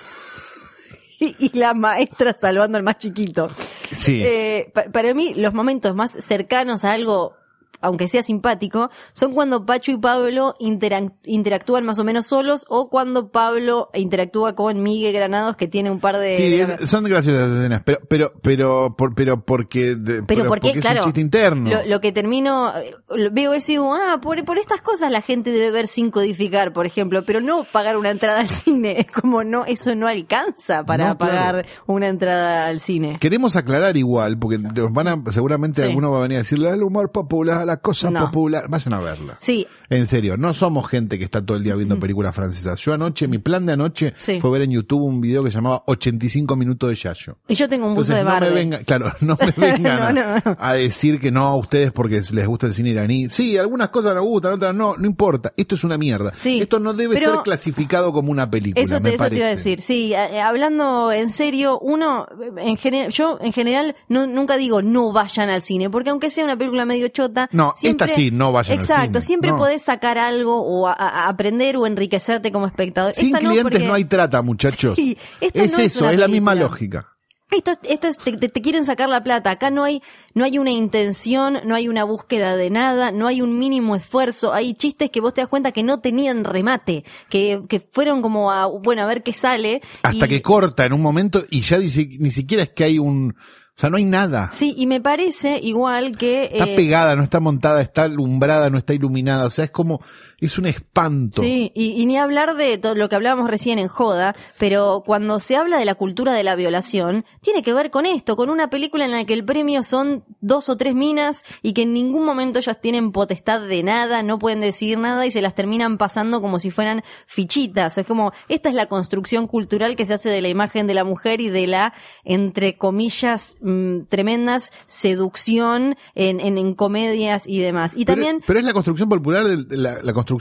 <laughs> y, y la maestra salvando al más chiquito. Sí. Eh, pa- para mí, los momentos más cercanos a algo, aunque sea simpático, son cuando Pacho y Pablo interac- interactúan más o menos solos o cuando Pablo interactúa con Miguel Granados, que tiene un par de... Sí, es- son graciosas escenas, pero, pero, pero, por- pero porque, de- Pero porque, es claro, un chiste interno. Lo, lo que termino, eh, lo- veo eso y digo, ah, por, por estas cosas la gente debe ver sin codificar, por ejemplo, pero no pagar una entrada al cine. Es como no, eso no alcanza para No, claro. pagar una entrada al cine. Queremos aclarar igual, porque nos van a, seguramente Sí. alguno va a venir a decirle el humor popular, la cosa No. popular. Vayan a verla. Sí, En serio, no somos gente que está todo el día viendo películas francesas. Yo anoche, mi plan de anoche Sí. fue ver en YouTube un video que se llamaba 85 minutos de Yayo. y yo tengo un buzo Entonces de no me claro, <laughs> no me <laughs> vengan No, a, decir que no a ustedes porque les gusta el cine iraní. Sí, algunas cosas nos gustan, otras no, no importa. Esto es una mierda. Sí, Esto no debe pero- ser clasificado como una película, Eso me te, eso te parece. iba a decir, sí, eh, hablando en serio, uno, en general, yo en general no, nunca digo no vayan al cine, porque aunque sea una película medio chota, No, siempre- esta sí, no vayan al Exacto, cine, siempre no. podés sacar algo o a- a- aprender o enriquecerte como espectador. Sin Esta no, clientes porque- no hay trata, muchachos. Sí, es no es eso, una es la misma lógica. Esto, esto es, te, te- te quieren sacar la plata. Acá no hay, no hay una intención, no hay una búsqueda de nada, no hay un mínimo esfuerzo. Hay chistes que vos te das cuenta que no tenían remate, que, que fueron como a, bueno, a ver qué sale. Hasta y- que corta en un momento y ya dice, ni siquiera es que hay un, o sea, no hay nada. Sí, y me parece igual que... Está eh, pegada, no está montada, está alumbrada, no está iluminada. O sea, es como, es un espanto. Sí, y, y ni hablar de todo lo que hablábamos recién en Joda, pero cuando se habla de la cultura de la violación, tiene que ver con esto, con una película en la que el premio son dos o tres minas y que en ningún momento ellas tienen potestad de nada, no pueden decidir nada y se las terminan pasando como si fueran fichitas. Es como, esta es la construcción cultural que se hace de la imagen de la mujer y de la, entre comillas, mm, tremendas seducción en, en, en comedias y demás. Y Pero, también... pero es la construcción popular la, la construcción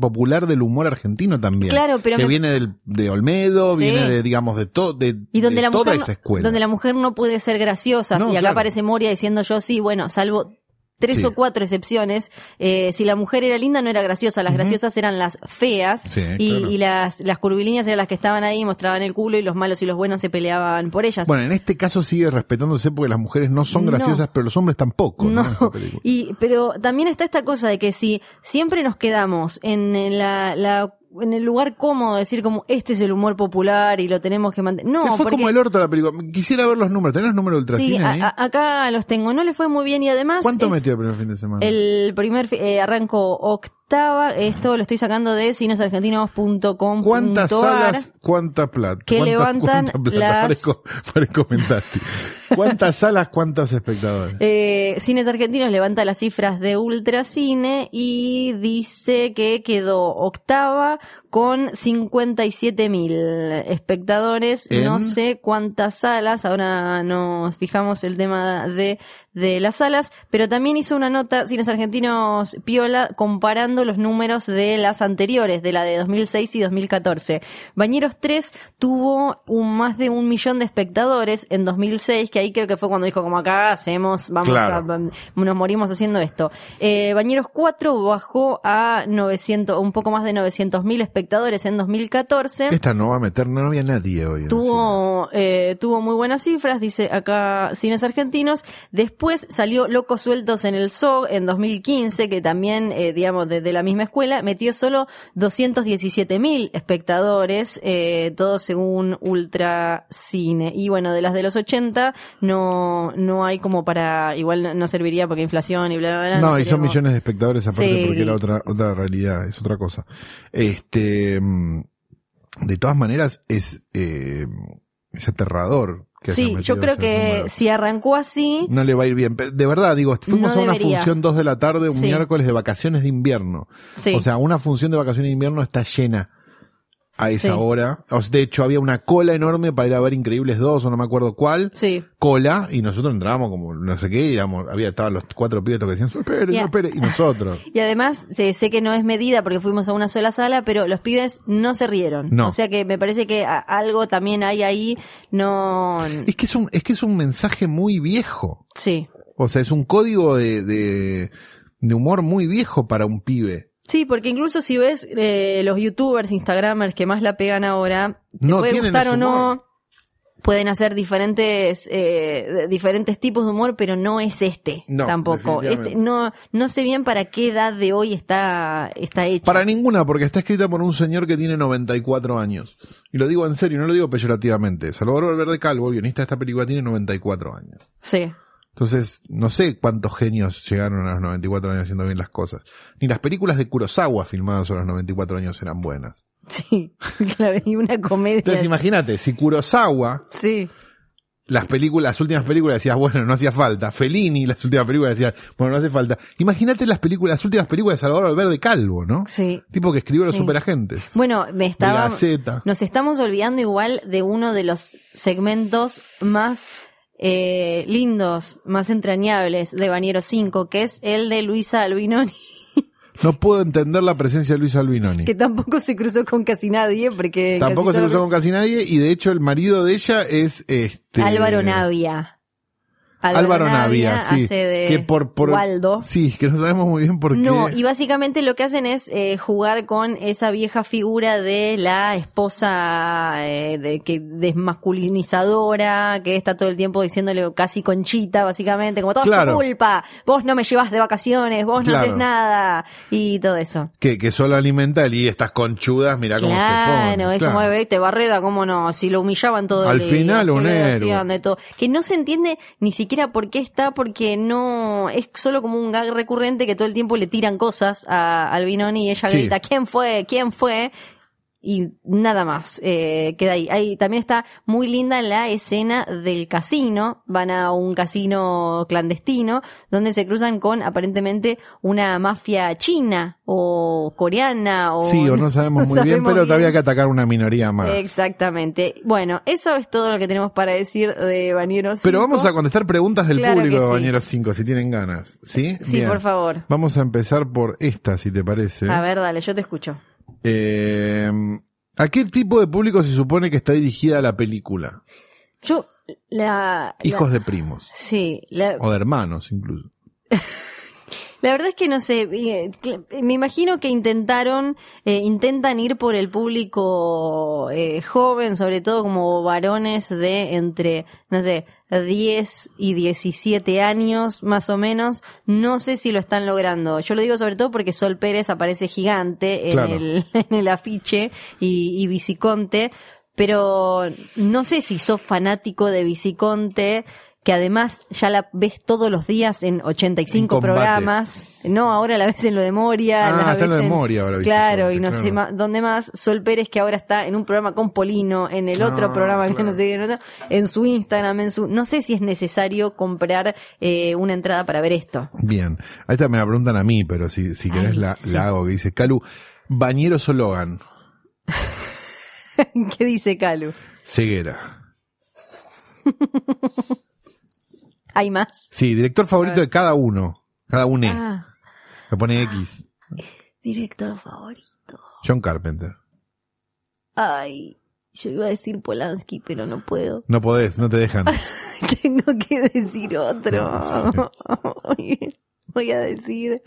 popular del humor argentino también. Claro, pero que me- viene del, de Olmedo, Sí. viene de, digamos, de todo, de, Y donde de la toda mujer, esa no- escuela. donde la mujer no puede ser graciosa. No, y acá claro. aparece Moria diciendo yo sí, bueno, salvo tres Sí. o cuatro excepciones. Eh, si la mujer era linda, no era graciosa. Las graciosas eran las feas. Sí, y, claro. y las, las curvilíneas eran las que estaban ahí, mostraban el culo y los malos y los buenos se peleaban por ellas. Bueno, en este caso sigue respetándose porque las mujeres no son No. graciosas, pero los hombres tampoco. ¿no? No, y, pero también está esta cosa de que si siempre nos quedamos en la, la- en el lugar cómodo, de decir como este es el humor popular y lo tenemos que mantener. No, fue porque como el orto la película. Quisiera ver los números. ¿Tenés los números de sí, a- ahí? acá los tengo. No le fue muy bien y además ¿Cuánto metió el primer fin de semana? el primer eh, arranco octava. Esto lo estoy sacando de cinesargentinos.com. ¿Cuántas salas, cuánta plata? que ¿Cuánta- levantan cuánta plata? las- Parezco, parezco. ¿Cuántas salas, cuántos espectadores? <laughs> Eh, Cines Argentinos levanta las cifras de Ultracine y dice que quedó octava con 57 mil espectadores. ¿En? No sé cuántas salas, ahora nos fijamos el tema de, de las salas, pero también hizo una nota Cines Argentinos Piola comparando los números de las anteriores, de la de 2006 y 2014. Bañeros 3 tuvo un, más de un millón de espectadores en 2006, que ahí creo que fue cuando dijo como acá hacemos, vamos Claro. a, nos morimos haciendo esto. Eh, Bañeros 4 bajó a 900, un poco más de 900 mil espectadores en 2014. Esta no va a meter, no había nadie hoy. Tuvo, eh, tuvo muy buenas cifras, dice acá Cines Argentinos. Después salió Locos Sueltos en el SOG en 2015, que también, eh, digamos, de, de la misma escuela, metió solo 217 mil espectadores, eh, todo según Ultra Cine. Y bueno, de las de los 80, no, no hay como para, igual no, serviría porque inflación y bla, bla, bla. No, y son como- millones de espectadores aparte Sí. porque era otra, otra realidad, es otra cosa. Este, mm, de todas maneras, es, eh, es aterrador. Sí, yo creo que número. si arrancó así, No le va a ir bien. De verdad, digo, fuimos No a una debería. función 2 de la tarde, un Sí. miércoles de vacaciones de invierno. sí. O sea, una función de vacaciones de invierno está llena a esa Sí. hora. O sea, de hecho, había una cola enorme para ir a ver Increíbles 2 o no me acuerdo cuál. sí. Cola, y nosotros entrábamos como no sé qué, y éramos, había, estaban los cuatro pibes que decían, espere, Ya. espere, y nosotros. <laughs> Y además, sé, sé que no es medida porque fuimos a una sola sala, pero los pibes no se rieron. No. O sea que me parece que algo también hay ahí, no... Es que es un, es que es un mensaje muy viejo. Sí. O sea, es un código de, de, de humor muy viejo para un pibe. Sí, porque incluso si ves eh, los youtubers, instagramers que más la pegan ahora, te No puede gustar o no, pueden hacer diferentes eh, diferentes tipos de humor, pero no es este No, tampoco. Este, no no sé bien para qué edad de hoy está está hecho. Para ninguna, porque está escrita por un señor que tiene 94 años. Y lo digo en serio, no lo digo peyorativamente. Salvador Valverde Calvo, guionista de esta película, tiene 94 años. Sí. Entonces, no sé cuántos genios llegaron a los 94 años haciendo bien las cosas. Ni las películas de Kurosawa filmadas a los 94 años eran buenas. Sí, <laughs> claro, y una comedia. Entonces, imagínate, si Kurosawa, Sí. las películas, las últimas películas decías, bueno, no hacía falta. Fellini, las últimas películas decías, bueno, no hace falta. Imagínate las películas, las últimas películas de Salvador Valverde Calvo, ¿no? Sí. Tipo que escribió Los. Superagentes. Bueno, me estaba. Nos estamos olvidando igual de uno de los segmentos más eh, lindos, más entrañables de Bañero 5, que es el de Luisa Albinoni, <laughs> No puedo entender la presencia de Luis Albinoni. que tampoco se cruzó con casi nadie, porque. Tampoco se cruzó con casi nadie y de hecho el marido de ella es este Álvaro Navia. Álvaro Navia, sí. hace de que por, por Waldo. Sí, que no sabemos muy bien por qué. No, y básicamente lo que hacen es eh, jugar con esa vieja figura de la esposa eh, de que desmasculinizadora, que está todo el tiempo diciéndole casi conchita, básicamente, como todo Claro. es tu culpa, vos no me llevas de vacaciones, vos no Claro. haces nada, y todo eso. que, que solo alimenta el y estas conchudas, mira cómo se Claro, pone. es como de te barreda, cómo no, si lo humillaban todo Al el final, un le héroe. hacían de todo. Que no se entiende ni siquiera por qué está, porque no, es solo como un gag recurrente que todo el tiempo le tiran cosas a Albinoni y ella Sí. grita, ¿quién fue? ¿quién fue? Y nada más, eh, queda ahí. ahí. También está muy linda la escena del casino. Van a un casino clandestino donde se cruzan con aparentemente una mafia china o coreana o Sí, o no <laughs> sabemos muy bien, pero bien. había que atacar una minoría más. Exactamente. Bueno, eso es todo lo que tenemos para decir de Bañeros. Pero vamos a contestar preguntas del Claro público de sí. Bañeros 5, si tienen ganas. ¿Sí? Sí, Bien. por favor. Vamos a empezar por esta, si te parece. A ver, dale, yo te escucho. Eh, ¿A qué tipo de público se supone que está dirigida la película? Yo, la... Hijos la- de primos. Sí, la- O de hermanos, incluso. <laughs> La verdad es que no sé, eh, me imagino que intentaron, eh, intentan ir por el público eh, joven, sobre todo como varones de entre, no sé, 10 y 17 años más o menos. No sé si lo están logrando. Yo lo digo sobre todo porque Sol Pérez aparece gigante en, Claro. el, <laughs> en el afiche y, y Viciconte, pero no sé si sos fanático de Viciconte, que además ya la ves todos los días en 85 En programas. No, ahora la ves en lo de Moria. Ah, la está en lo de Moria ahora, Claro, y no sé más, dónde más. Sol Pérez, que ahora está en un programa con Polino, en el otro Ah, programa que claro. no sé qué, en en su Instagram, en su... No sé si es necesario comprar eh, una entrada para ver esto. Bien. A esta me la preguntan a mí, pero si, si querés Ay, la, sí. la hago, que dice, Calu, Bañeros o Logan, <laughs> ¿Qué dice Calu? ceguera. <laughs> ¿Hay más? Sí, director favorito de cada uno. Cada uno. Ah, Me pone X. director favorito. John Carpenter. Ay, yo iba a decir Polanski, pero no puedo. No podés, no te dejan. <laughs> Tengo que decir otro. <laughs> Voy a decir.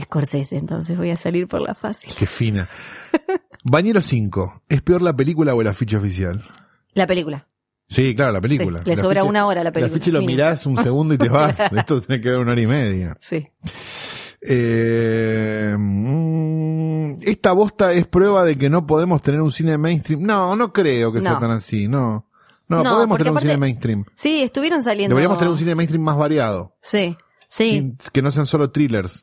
Scorsese, entonces voy a salir por la fácil. Qué fina. Bañero 5. ¿Es peor la película o el afiche oficial? La película. Sí, claro, la película. Sí, le sobra una hora a la El película, afiche lo mínimo. mirás un segundo y te <laughs> vas. Esto tiene que ver una hora y media. Sí. Eh, mm, esta bosta es prueba de que no podemos tener un cine mainstream. No, no creo que sea tan así, no. No, No, podemos tener un cine mainstream. Sí, estuvieron saliendo. Deberíamos tener un cine mainstream más variado. Sí, sí. Sin- que no sean solo thrillers.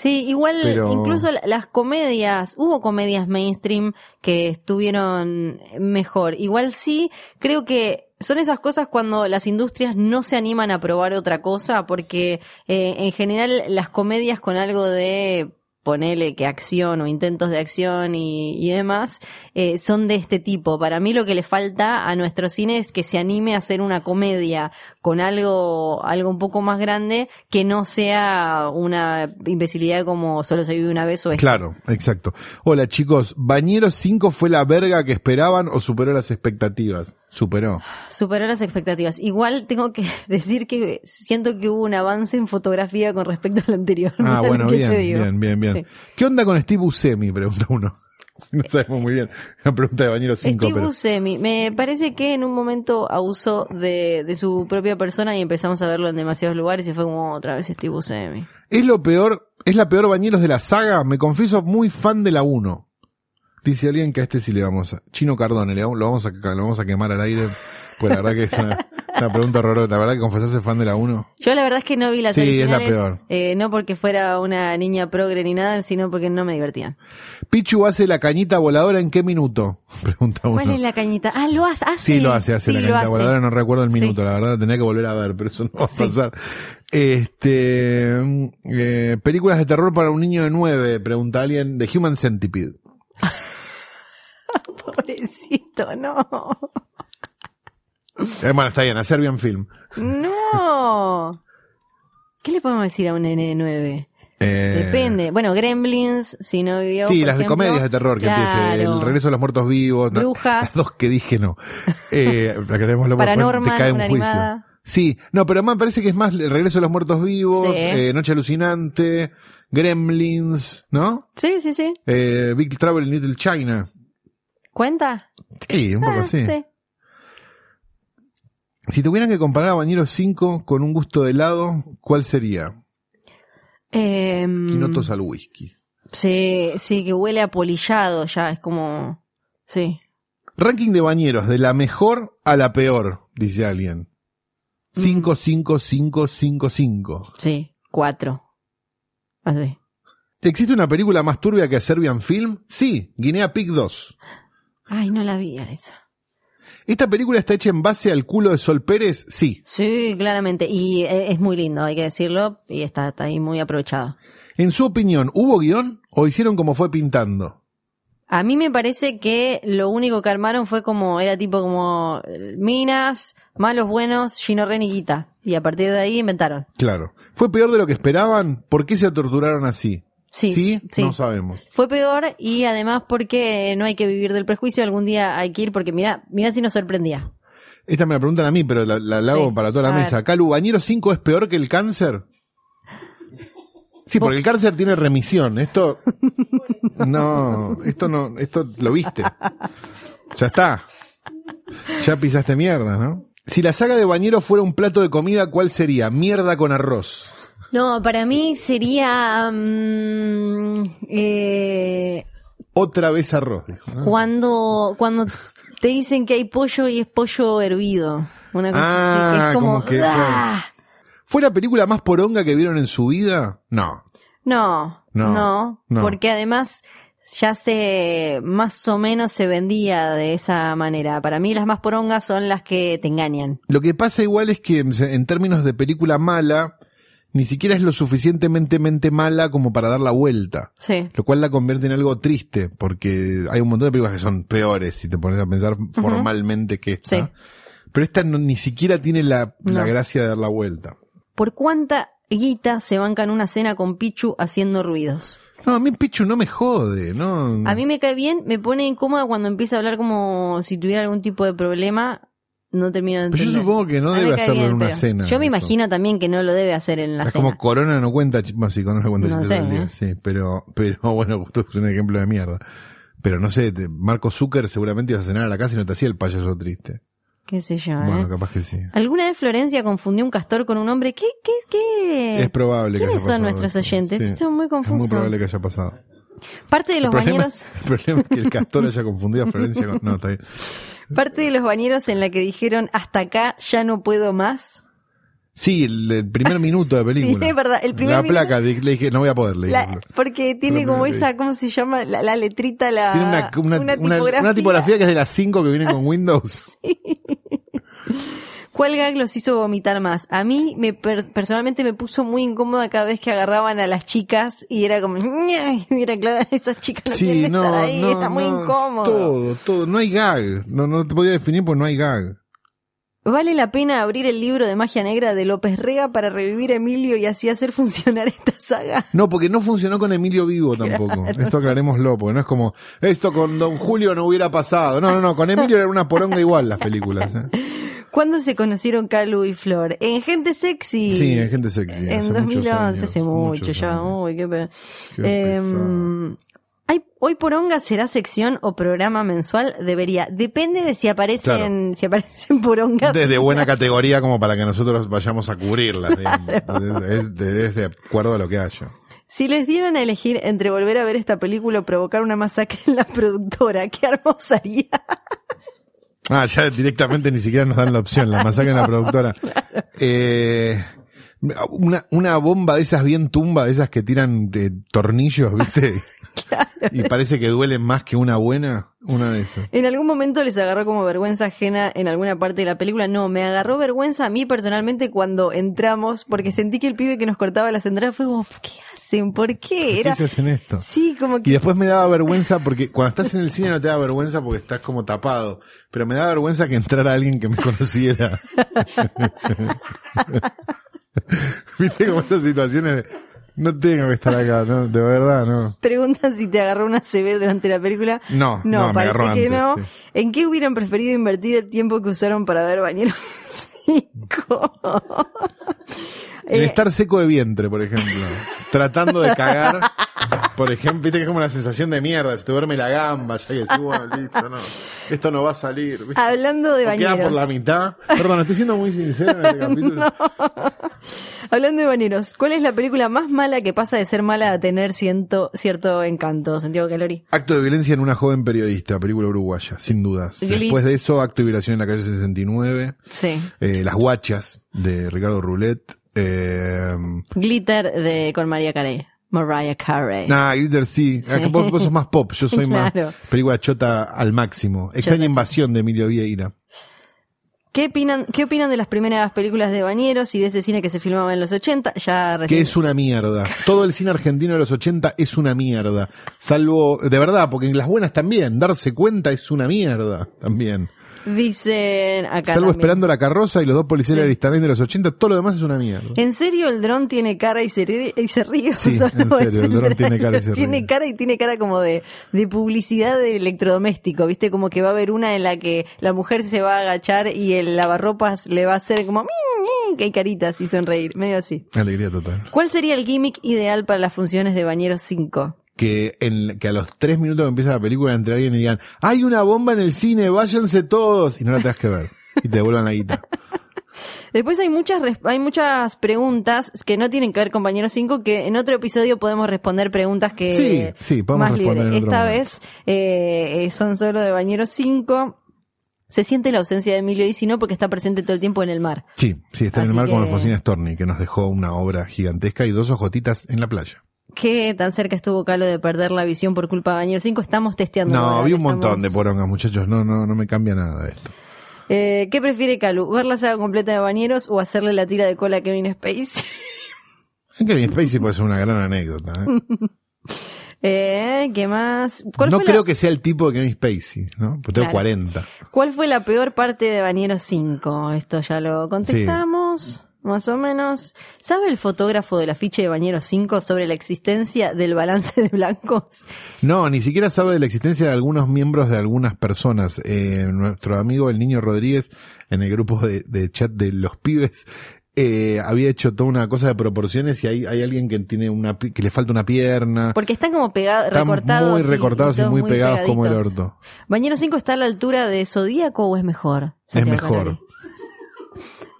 Sí, igual Pero- incluso la- las comedias, hubo comedias mainstream que estuvieron mejor. Igual sí, creo que son esas cosas cuando las industrias no se animan a probar otra cosa, porque eh, en general las comedias con algo de ponele que acción o intentos de acción y, y demás, eh, son de este tipo. Para mí lo que le falta a nuestro cine es que se anime a hacer una comedia con algo, algo un poco más grande que no sea una imbecilidad como solo se vive una vez o es Claro, exacto. Hola chicos, ¿Bañeros 5 fue la verga que esperaban o superó las expectativas? Superó. superó las expectativas. Igual tengo que <laughs> decir que siento que hubo un avance en fotografía con respecto al anterior. Ah, <laughs> bueno, bien, bien, bien, bien. Sí. ¿Qué onda con Steve Buscemi? <laughs> Pregunta uno. No sabemos muy bien. Una pregunta de Bañeros 5, Steve pero... Buscemi, me parece que en un momento abusó de, de su propia persona y empezamos a verlo en demasiados lugares y fue como otra vez Steve Buscemi. Es lo peor, es la peor Bañeros de la saga. Me confieso muy fan de la 1. Dice alguien que a este sí le vamos a... Chino Cardone, le vamos, lo, vamos a, lo vamos a quemar al aire. Pues la verdad que es una, <laughs> una pregunta horrorosa. La verdad que confesarse fan de la 1. Yo la verdad es que no vi las Sí, es la peor. eh, no porque fuera una niña progre ni nada, sino porque no me divertían. Pichu hace la cañita voladora en qué minuto? <laughs> Pregunta uno. ¿Cuál es la cañita? Ah, lo hace. hace. Sí, lo hace, hace Sí, la cañita hace. voladora, no recuerdo el Sí. minuto, la verdad, tenía que volver a ver, pero eso no va a pasar. Este, eh, películas de terror para un niño de nueve, pregunta alguien, de Human Centipede. <laughs> <laughs> Pobrecito, no. Eh, bueno, está bien, a Serbian Film. No. ¿Qué le podemos decir a un nene de nueve? Eh, Depende. Bueno, Gremlins, si no vivió. Sí, por las de comedias de terror que Claro. empiece. El regreso de los muertos vivos. no, Brujas. las dos que dije no. Eh, porque Paranorman, te cae un una juicio. animada. Sí, no, pero me parece que es más el regreso de los muertos vivos, Sí. eh, Noche Alucinante, Gremlins, ¿no? Sí, sí, sí. Eh, Big Travel in Little China. ¿Cuenta? Sí, un poco Ah, así. sí. Si tuvieran que comparar a Bañeros 5 con un gusto de helado, ¿cuál sería? Em, Quinotos al whisky. sí, sí, que huele a polillado ya, es como... Sí. Ranking de bañeros, de la mejor a la peor, dice alguien. 5, 5, 5, 5, 5. Sí, cuatro. Así. ¿Existe una película más turbia que Serbian Film? Sí, Guinea Pig 2. Ay, no la vi esa. ¿Esta película está hecha en base al culo de Sol Pérez? Sí. Sí, claramente. Y eh, es muy lindo, hay que decirlo. Y está, está ahí muy aprovechado. En su opinión, ¿hubo guion o hicieron como fue pintando? A mí me parece que lo único que armaron fue como, era tipo como minas, malos buenos, Gino Ren y Guita. Y a partir de ahí inventaron. Claro. ¿Fue peor de lo que esperaban? ¿Por qué se torturaron así? Sí, ¿Sí? sí. No sabemos. Fue peor y además porque no hay que vivir del prejuicio, algún día hay que ir porque mira, mira si nos sorprendía. Esta me la preguntan a mí, pero la, la, la Sí. hago para toda la A mesa. ¿Calu, Bañero 5 es peor que el cáncer? Sí, porque el cáncer tiene remisión. Esto. <laughs> No, esto no, esto lo viste. Ya está. Ya pisaste mierda, ¿no? Si la saga de bañero fuera un plato de comida, ¿cuál sería? Mierda con arroz. No, para mí sería mm, eh, Otra vez arroz. dijo, ¿no? cuando cuando te dicen que hay pollo y es pollo hervido. Una cosa así, Ah, es como, como que- ¡ah! ¿Fue la película más poronga que vieron en su vida? No. No, No, no, no. porque además ya se más o menos se vendía de esa manera. Para mí las más porongas son las que te engañan. Lo que pasa igual es que en términos de película mala, ni siquiera es lo suficientemente mente mala como para dar la vuelta. Sí. Lo cual la convierte en algo triste, porque hay un montón de películas que son peores si te pones a pensar formalmente que esta. Sí. Pero esta no- ni siquiera tiene la, gracia de dar la vuelta. ¿Por cuánta guita se bancan una cena con Pichu haciendo ruidos? No, a mí Pichu no me jode, ¿no? A mí me cae bien, me pone incómoda cuando empieza a hablar como si tuviera algún tipo de problema. No termino de Pero yo entender. supongo que no debe hacerlo en una pero cena. Yo me eso. imagino también que no lo debe hacer en la Es cena. como Corona no cuenta, bueno, sí, Corona no cuenta No sé, todo el día, ¿eh? sí, pero, pero <laughs> bueno, justo es un ejemplo de mierda. Pero no sé, te- Marco Zucker seguramente ibas a cenar a la casa y no te hacía el payaso triste. Qué sé yo, ¿eh? Bueno, capaz que sí. ¿Alguna vez Florencia confundió un castor con un hombre? ¿Qué, qué, qué? Es probable que haya ¿Quiénes son nuestros eso. oyentes? Sí. Estoy muy Es muy probable que haya pasado. Parte de los el, problema, bañeros, <laughs> el problema es que el castor haya confundido a Florencia con... No, está bien. Parte de los bañeros en la que dijeron hasta acá ya no puedo más. Sí, el, el primer <laughs> minuto de película. Sí, es verdad, el primer La minuto- placa, di- le dije, no voy a poder, le dije. La- porque tiene como esa, ¿cómo se llama? La, la letrita, la Tiene una, una, una- tipografía. una tipografía que es de las 5 que vienen con Windows. <laughs> ¿Cuál gag los hizo vomitar más? A mí me per- personalmente me puso muy incómoda cada vez que agarraban a las chicas y era como, era claro, <laughs> esas chicas no Sí, quieren no, estar ahí, no, está muy no, incómodo. Todo, todo. No hay gag. No, no te podía definir porque no hay gag. ¿Vale la pena abrir el libro de magia negra de López Rega para revivir a Emilio y así hacer funcionar <laughs> esta saga? No, porque no funcionó con Emilio Vivo tampoco. Esto aclarémoslo, porque no es como, esto con Don Julio no hubiera pasado. No, no, no, con Emilio era una poronga igual las películas. ¿eh? <laughs> ¿Cuándo se conocieron Calu y Flor? En Gente Sexy. Sí, en Gente Sexy, En hace muchos 2011, años, hace mucho ya. Uy, qué pe- Qué Em, ¿hay, ¿Hoy Poronga será sección o programa mensual? Debería. Depende de si aparecen, si aparecen Porongas. De, de buena categoría como para que nosotros vayamos a cubrirlas, <laughs> digamos. Es de, es de acuerdo a lo que haya. Si les dieran a elegir entre volver a ver esta película o provocar una masacre en la productora, ¿qué arma usaría? Ah, ya directamente ni siquiera nos dan la opción, la masacre en la productora. <laughs> Eh, una, una bomba de esas bien tumba, de esas que tiran eh, tornillos, ¿viste? <laughs> Y parece que duelen más que una buena, una de esas. ¿En algún momento les agarró como vergüenza ajena en alguna parte de la película? No, me agarró vergüenza a mí personalmente cuando entramos, porque sentí que el pibe que nos cortaba las entradas fue como, ¿qué hacen? ¿Por qué? ¿Por Era, qué se hacen esto? sí, como Y que, después me daba vergüenza porque cuando estás en el cine no te da vergüenza porque estás como tapado. Pero me da vergüenza que entrara alguien que me conociera. <laughs> <laughs> Viste como estas situaciones de, no tengo que estar acá, no, de verdad, no. preguntan si te agarró una CB durante la película. No, no, no, parece que antes, no. sí. ¿En qué hubieran preferido invertir el tiempo que usaron para ver Bañeros <laughs> 5? En Eh, estar seco de vientre, por ejemplo. <laughs> Tratando de cagar. Por ejemplo, viste que es como una sensación de mierda. Se te duerme la gamba, ya que decís, bueno, listo, no. Esto no va a salir. ¿viste? Hablando de O queda por bañeros. la mitad. Perdón, estoy siendo muy sincero en este <laughs> capítulo. Hablando de bañeros, ¿cuál es la película más mala que pasa de ser mala a tener ciento, cierto encanto, Santiago Calori? Acto de violencia en una joven periodista, película uruguaya, sin dudas. Después de eso, acto de violación en la calle 69, Sí. eh, Las Guachas, de Ricardo Roulette, eh, Glitter de con María Carey. Mariah Carey. nah, Glitter sí, Sí. Ah, que vos, vos sos más pop, yo soy <laughs> Claro. más película chota al máximo. Extraña invasión de Emilio Vieira. ¿Qué opinan, ¿Qué opinan de las primeras películas de Bañeros y de ese cine que se filmaba en los 80? Ya Que recién. es una mierda. Todo el cine argentino de los 80 es una mierda. Salvo, de verdad, porque en las buenas también, darse cuenta es una mierda también. Dicen acá. Salvo también. esperando la carroza y los dos policías Sí. de los 80, todo lo demás es una mierda. ¿En serio el dron tiene cara y se, ríe- y se ríe? Sí, ¿O en serio, el dron tiene cara y se <laughs> Tiene ríe. cara y tiene cara como de, de publicidad de electrodoméstico, ¿viste? Como que va a haber una en la que la mujer se va a agachar y el lavarropas le va a hacer como... "Mi, que hay caritas y sonreír, medio así. Alegría total. ¿Cuál sería el gimmick ideal para las funciones de Bañeros 5? Que, en, que a los tres minutos que empieza la película entre alguien y digan, hay una bomba en el cine, váyanse todos, y no la tengas que ver. Y te devuelvan la guita. <laughs> Después hay muchas hay muchas preguntas que no tienen que ver con Bañeros 5 que en otro episodio podemos responder preguntas que Sí, sí, podemos más responder libres. en otro Esta momento. vez eh, eh, son solo de Bañeros 5. Se siente la ausencia de Emilio y si no porque está presente todo el tiempo en el mar. Sí, sí, está en el mar como que- Alfonsina Storni, que nos dejó una obra gigantesca y dos ojotitas en la playa. ¿Qué tan cerca estuvo Calo de perder la visión por culpa de Bañeros 5? Estamos testeando. No, vi un estamos- montón de porongas, muchachos. No, no, no me cambia nada de esto. Eh, ¿Qué prefiere Calu? ¿Ver la saga completa de Bañeros o hacerle la tira de cola a Kevin Spacey? <laughs> Kevin Spacey puede ser una gran anécdota. ¿eh? <laughs> eh, ¿Qué más? ¿Cuál No fue la- creo que sea el tipo de Kevin Spacey, ¿no? Porque tengo Claro. 40. ¿Cuál fue la peor parte de Bañeros 5? Esto ya lo contestamos, más o menos. ¿Sabe el fotógrafo del afiche de Bañeros 5 sobre la existencia del balance de blancos? No, ni siquiera sabe de la existencia de algunos miembros de algunas personas. Eh, nuestro amigo el niño Rodríguez, en el grupo de, de chat de los pibes, eh, había hecho toda una cosa de proporciones y hay, hay alguien que tiene una que le falta una pierna. Porque están como pegados, recortados. muy recortados y muy pegados como el orto. ¿Bañeros 5 está a la altura de Zodíaco o es mejor? Es mejor.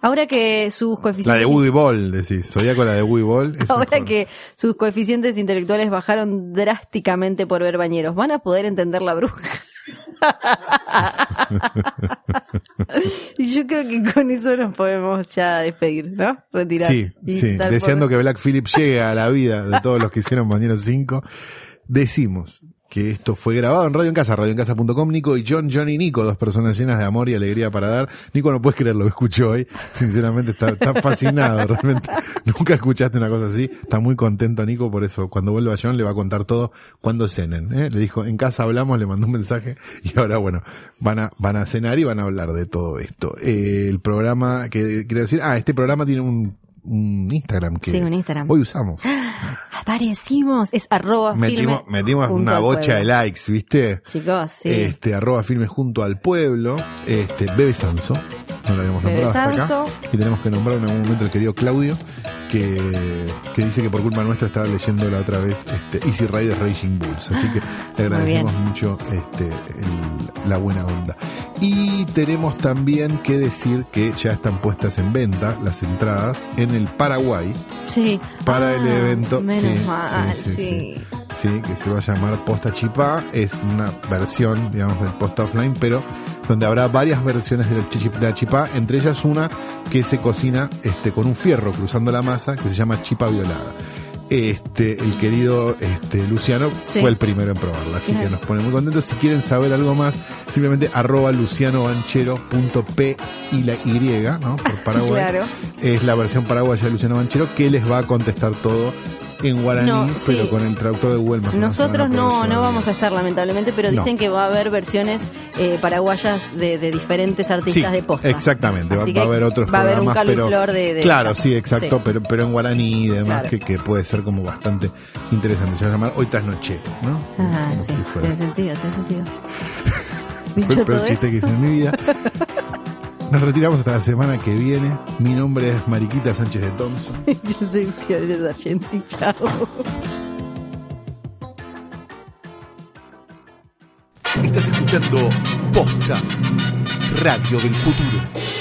Ahora que sus La coeficientes... de Woody Ball, decís. Zodíaco la de Woody Ball. Ahora mejor. que sus coeficientes intelectuales bajaron drásticamente por ver bañeros, ¿van a poder entender la bruja? <laughs> y yo creo que con eso nos podemos ya despedir, ¿no? Retirar. Sí, sí. por- Deseando que Black Phillip llegue a la vida de todos los que hicieron Bañeros 5. Decimos que esto fue grabado en Radio en Casa, radioencasa.com, Nico y John, John y Nico, dos personas llenas de amor y alegría para dar. Nico no puedes creer lo que escuchó hoy, sinceramente está, está fascinado, <laughs> realmente. Nunca escuchaste una cosa así, está muy contento Nico, por eso cuando vuelva John le va a contar todo cuando cenen. ¿eh? Le dijo, en casa hablamos, le mandó un mensaje y ahora bueno, van a, van a cenar y van a hablar de todo esto. Eh, el programa que quiero decir, ah, este programa tiene un, un Instagram que Sí, un Instagram. hoy usamos. <gasps> Aparecimos, es arroba Metimos, filme metimos una bocha de likes, ¿viste? Chicos, sí. Este, arroba filmes junto al pueblo, este, Bebe Sanso, no lo habíamos Bebe nombrado hasta Sanso. acá. Y tenemos que nombrar en algún momento al querido Claudio, que, que dice que por culpa nuestra estaba leyendo la otra vez este, Easy Riders Raging Bulls. Así que le <gasps> agradecemos mucho este, el- la buena onda. Y tenemos también que decir que ya están puestas en venta las entradas en el Paraguay sí. para Ah, el evento. Menos Sí, mal, sí, sí, que se va a llamar Posta Chipá. Es una versión, digamos, del Posta Offline, pero donde habrá varias versiones de la, chi- de la chipá, entre ellas una que se cocina este, con un fierro cruzando la masa, que se llama chipa violada. Este, el querido este, Luciano Sí. fue el primero en probarla, así Claro. que nos pone muy contentos. Si quieren saber algo más, simplemente arroba lucianobanchero.p y la Y, ¿no? Por Paraguay <laughs> Claro. es la versión paraguaya de Luciano Banchero que les va a contestar todo en guaraní, No, sí. pero con el traductor de Google más Nosotros no, no vamos a estar lamentablemente, pero No. dicen que va a haber versiones eh, paraguayas de, de diferentes artistas Sí, de posta. exactamente, va, a haber otros va a haber un programas, pero caluflor de, de claro, sí, exacto, Sí. pero pero en guaraní y demás Claro. que, que puede ser como bastante interesante. Se va a llamar Hoy tras noche, ¿no? Ah, Como sí, si tiene sentido, tiene sentido. <laughs> Fue el peor chiste que hice en mi vida. <laughs> Nos retiramos hasta la semana que viene. Mi nombre es Mariquita Sánchez de Thompson. <laughs> yo soy Fiorella Sargenti, chao. Estás escuchando Posta, Radio del Futuro.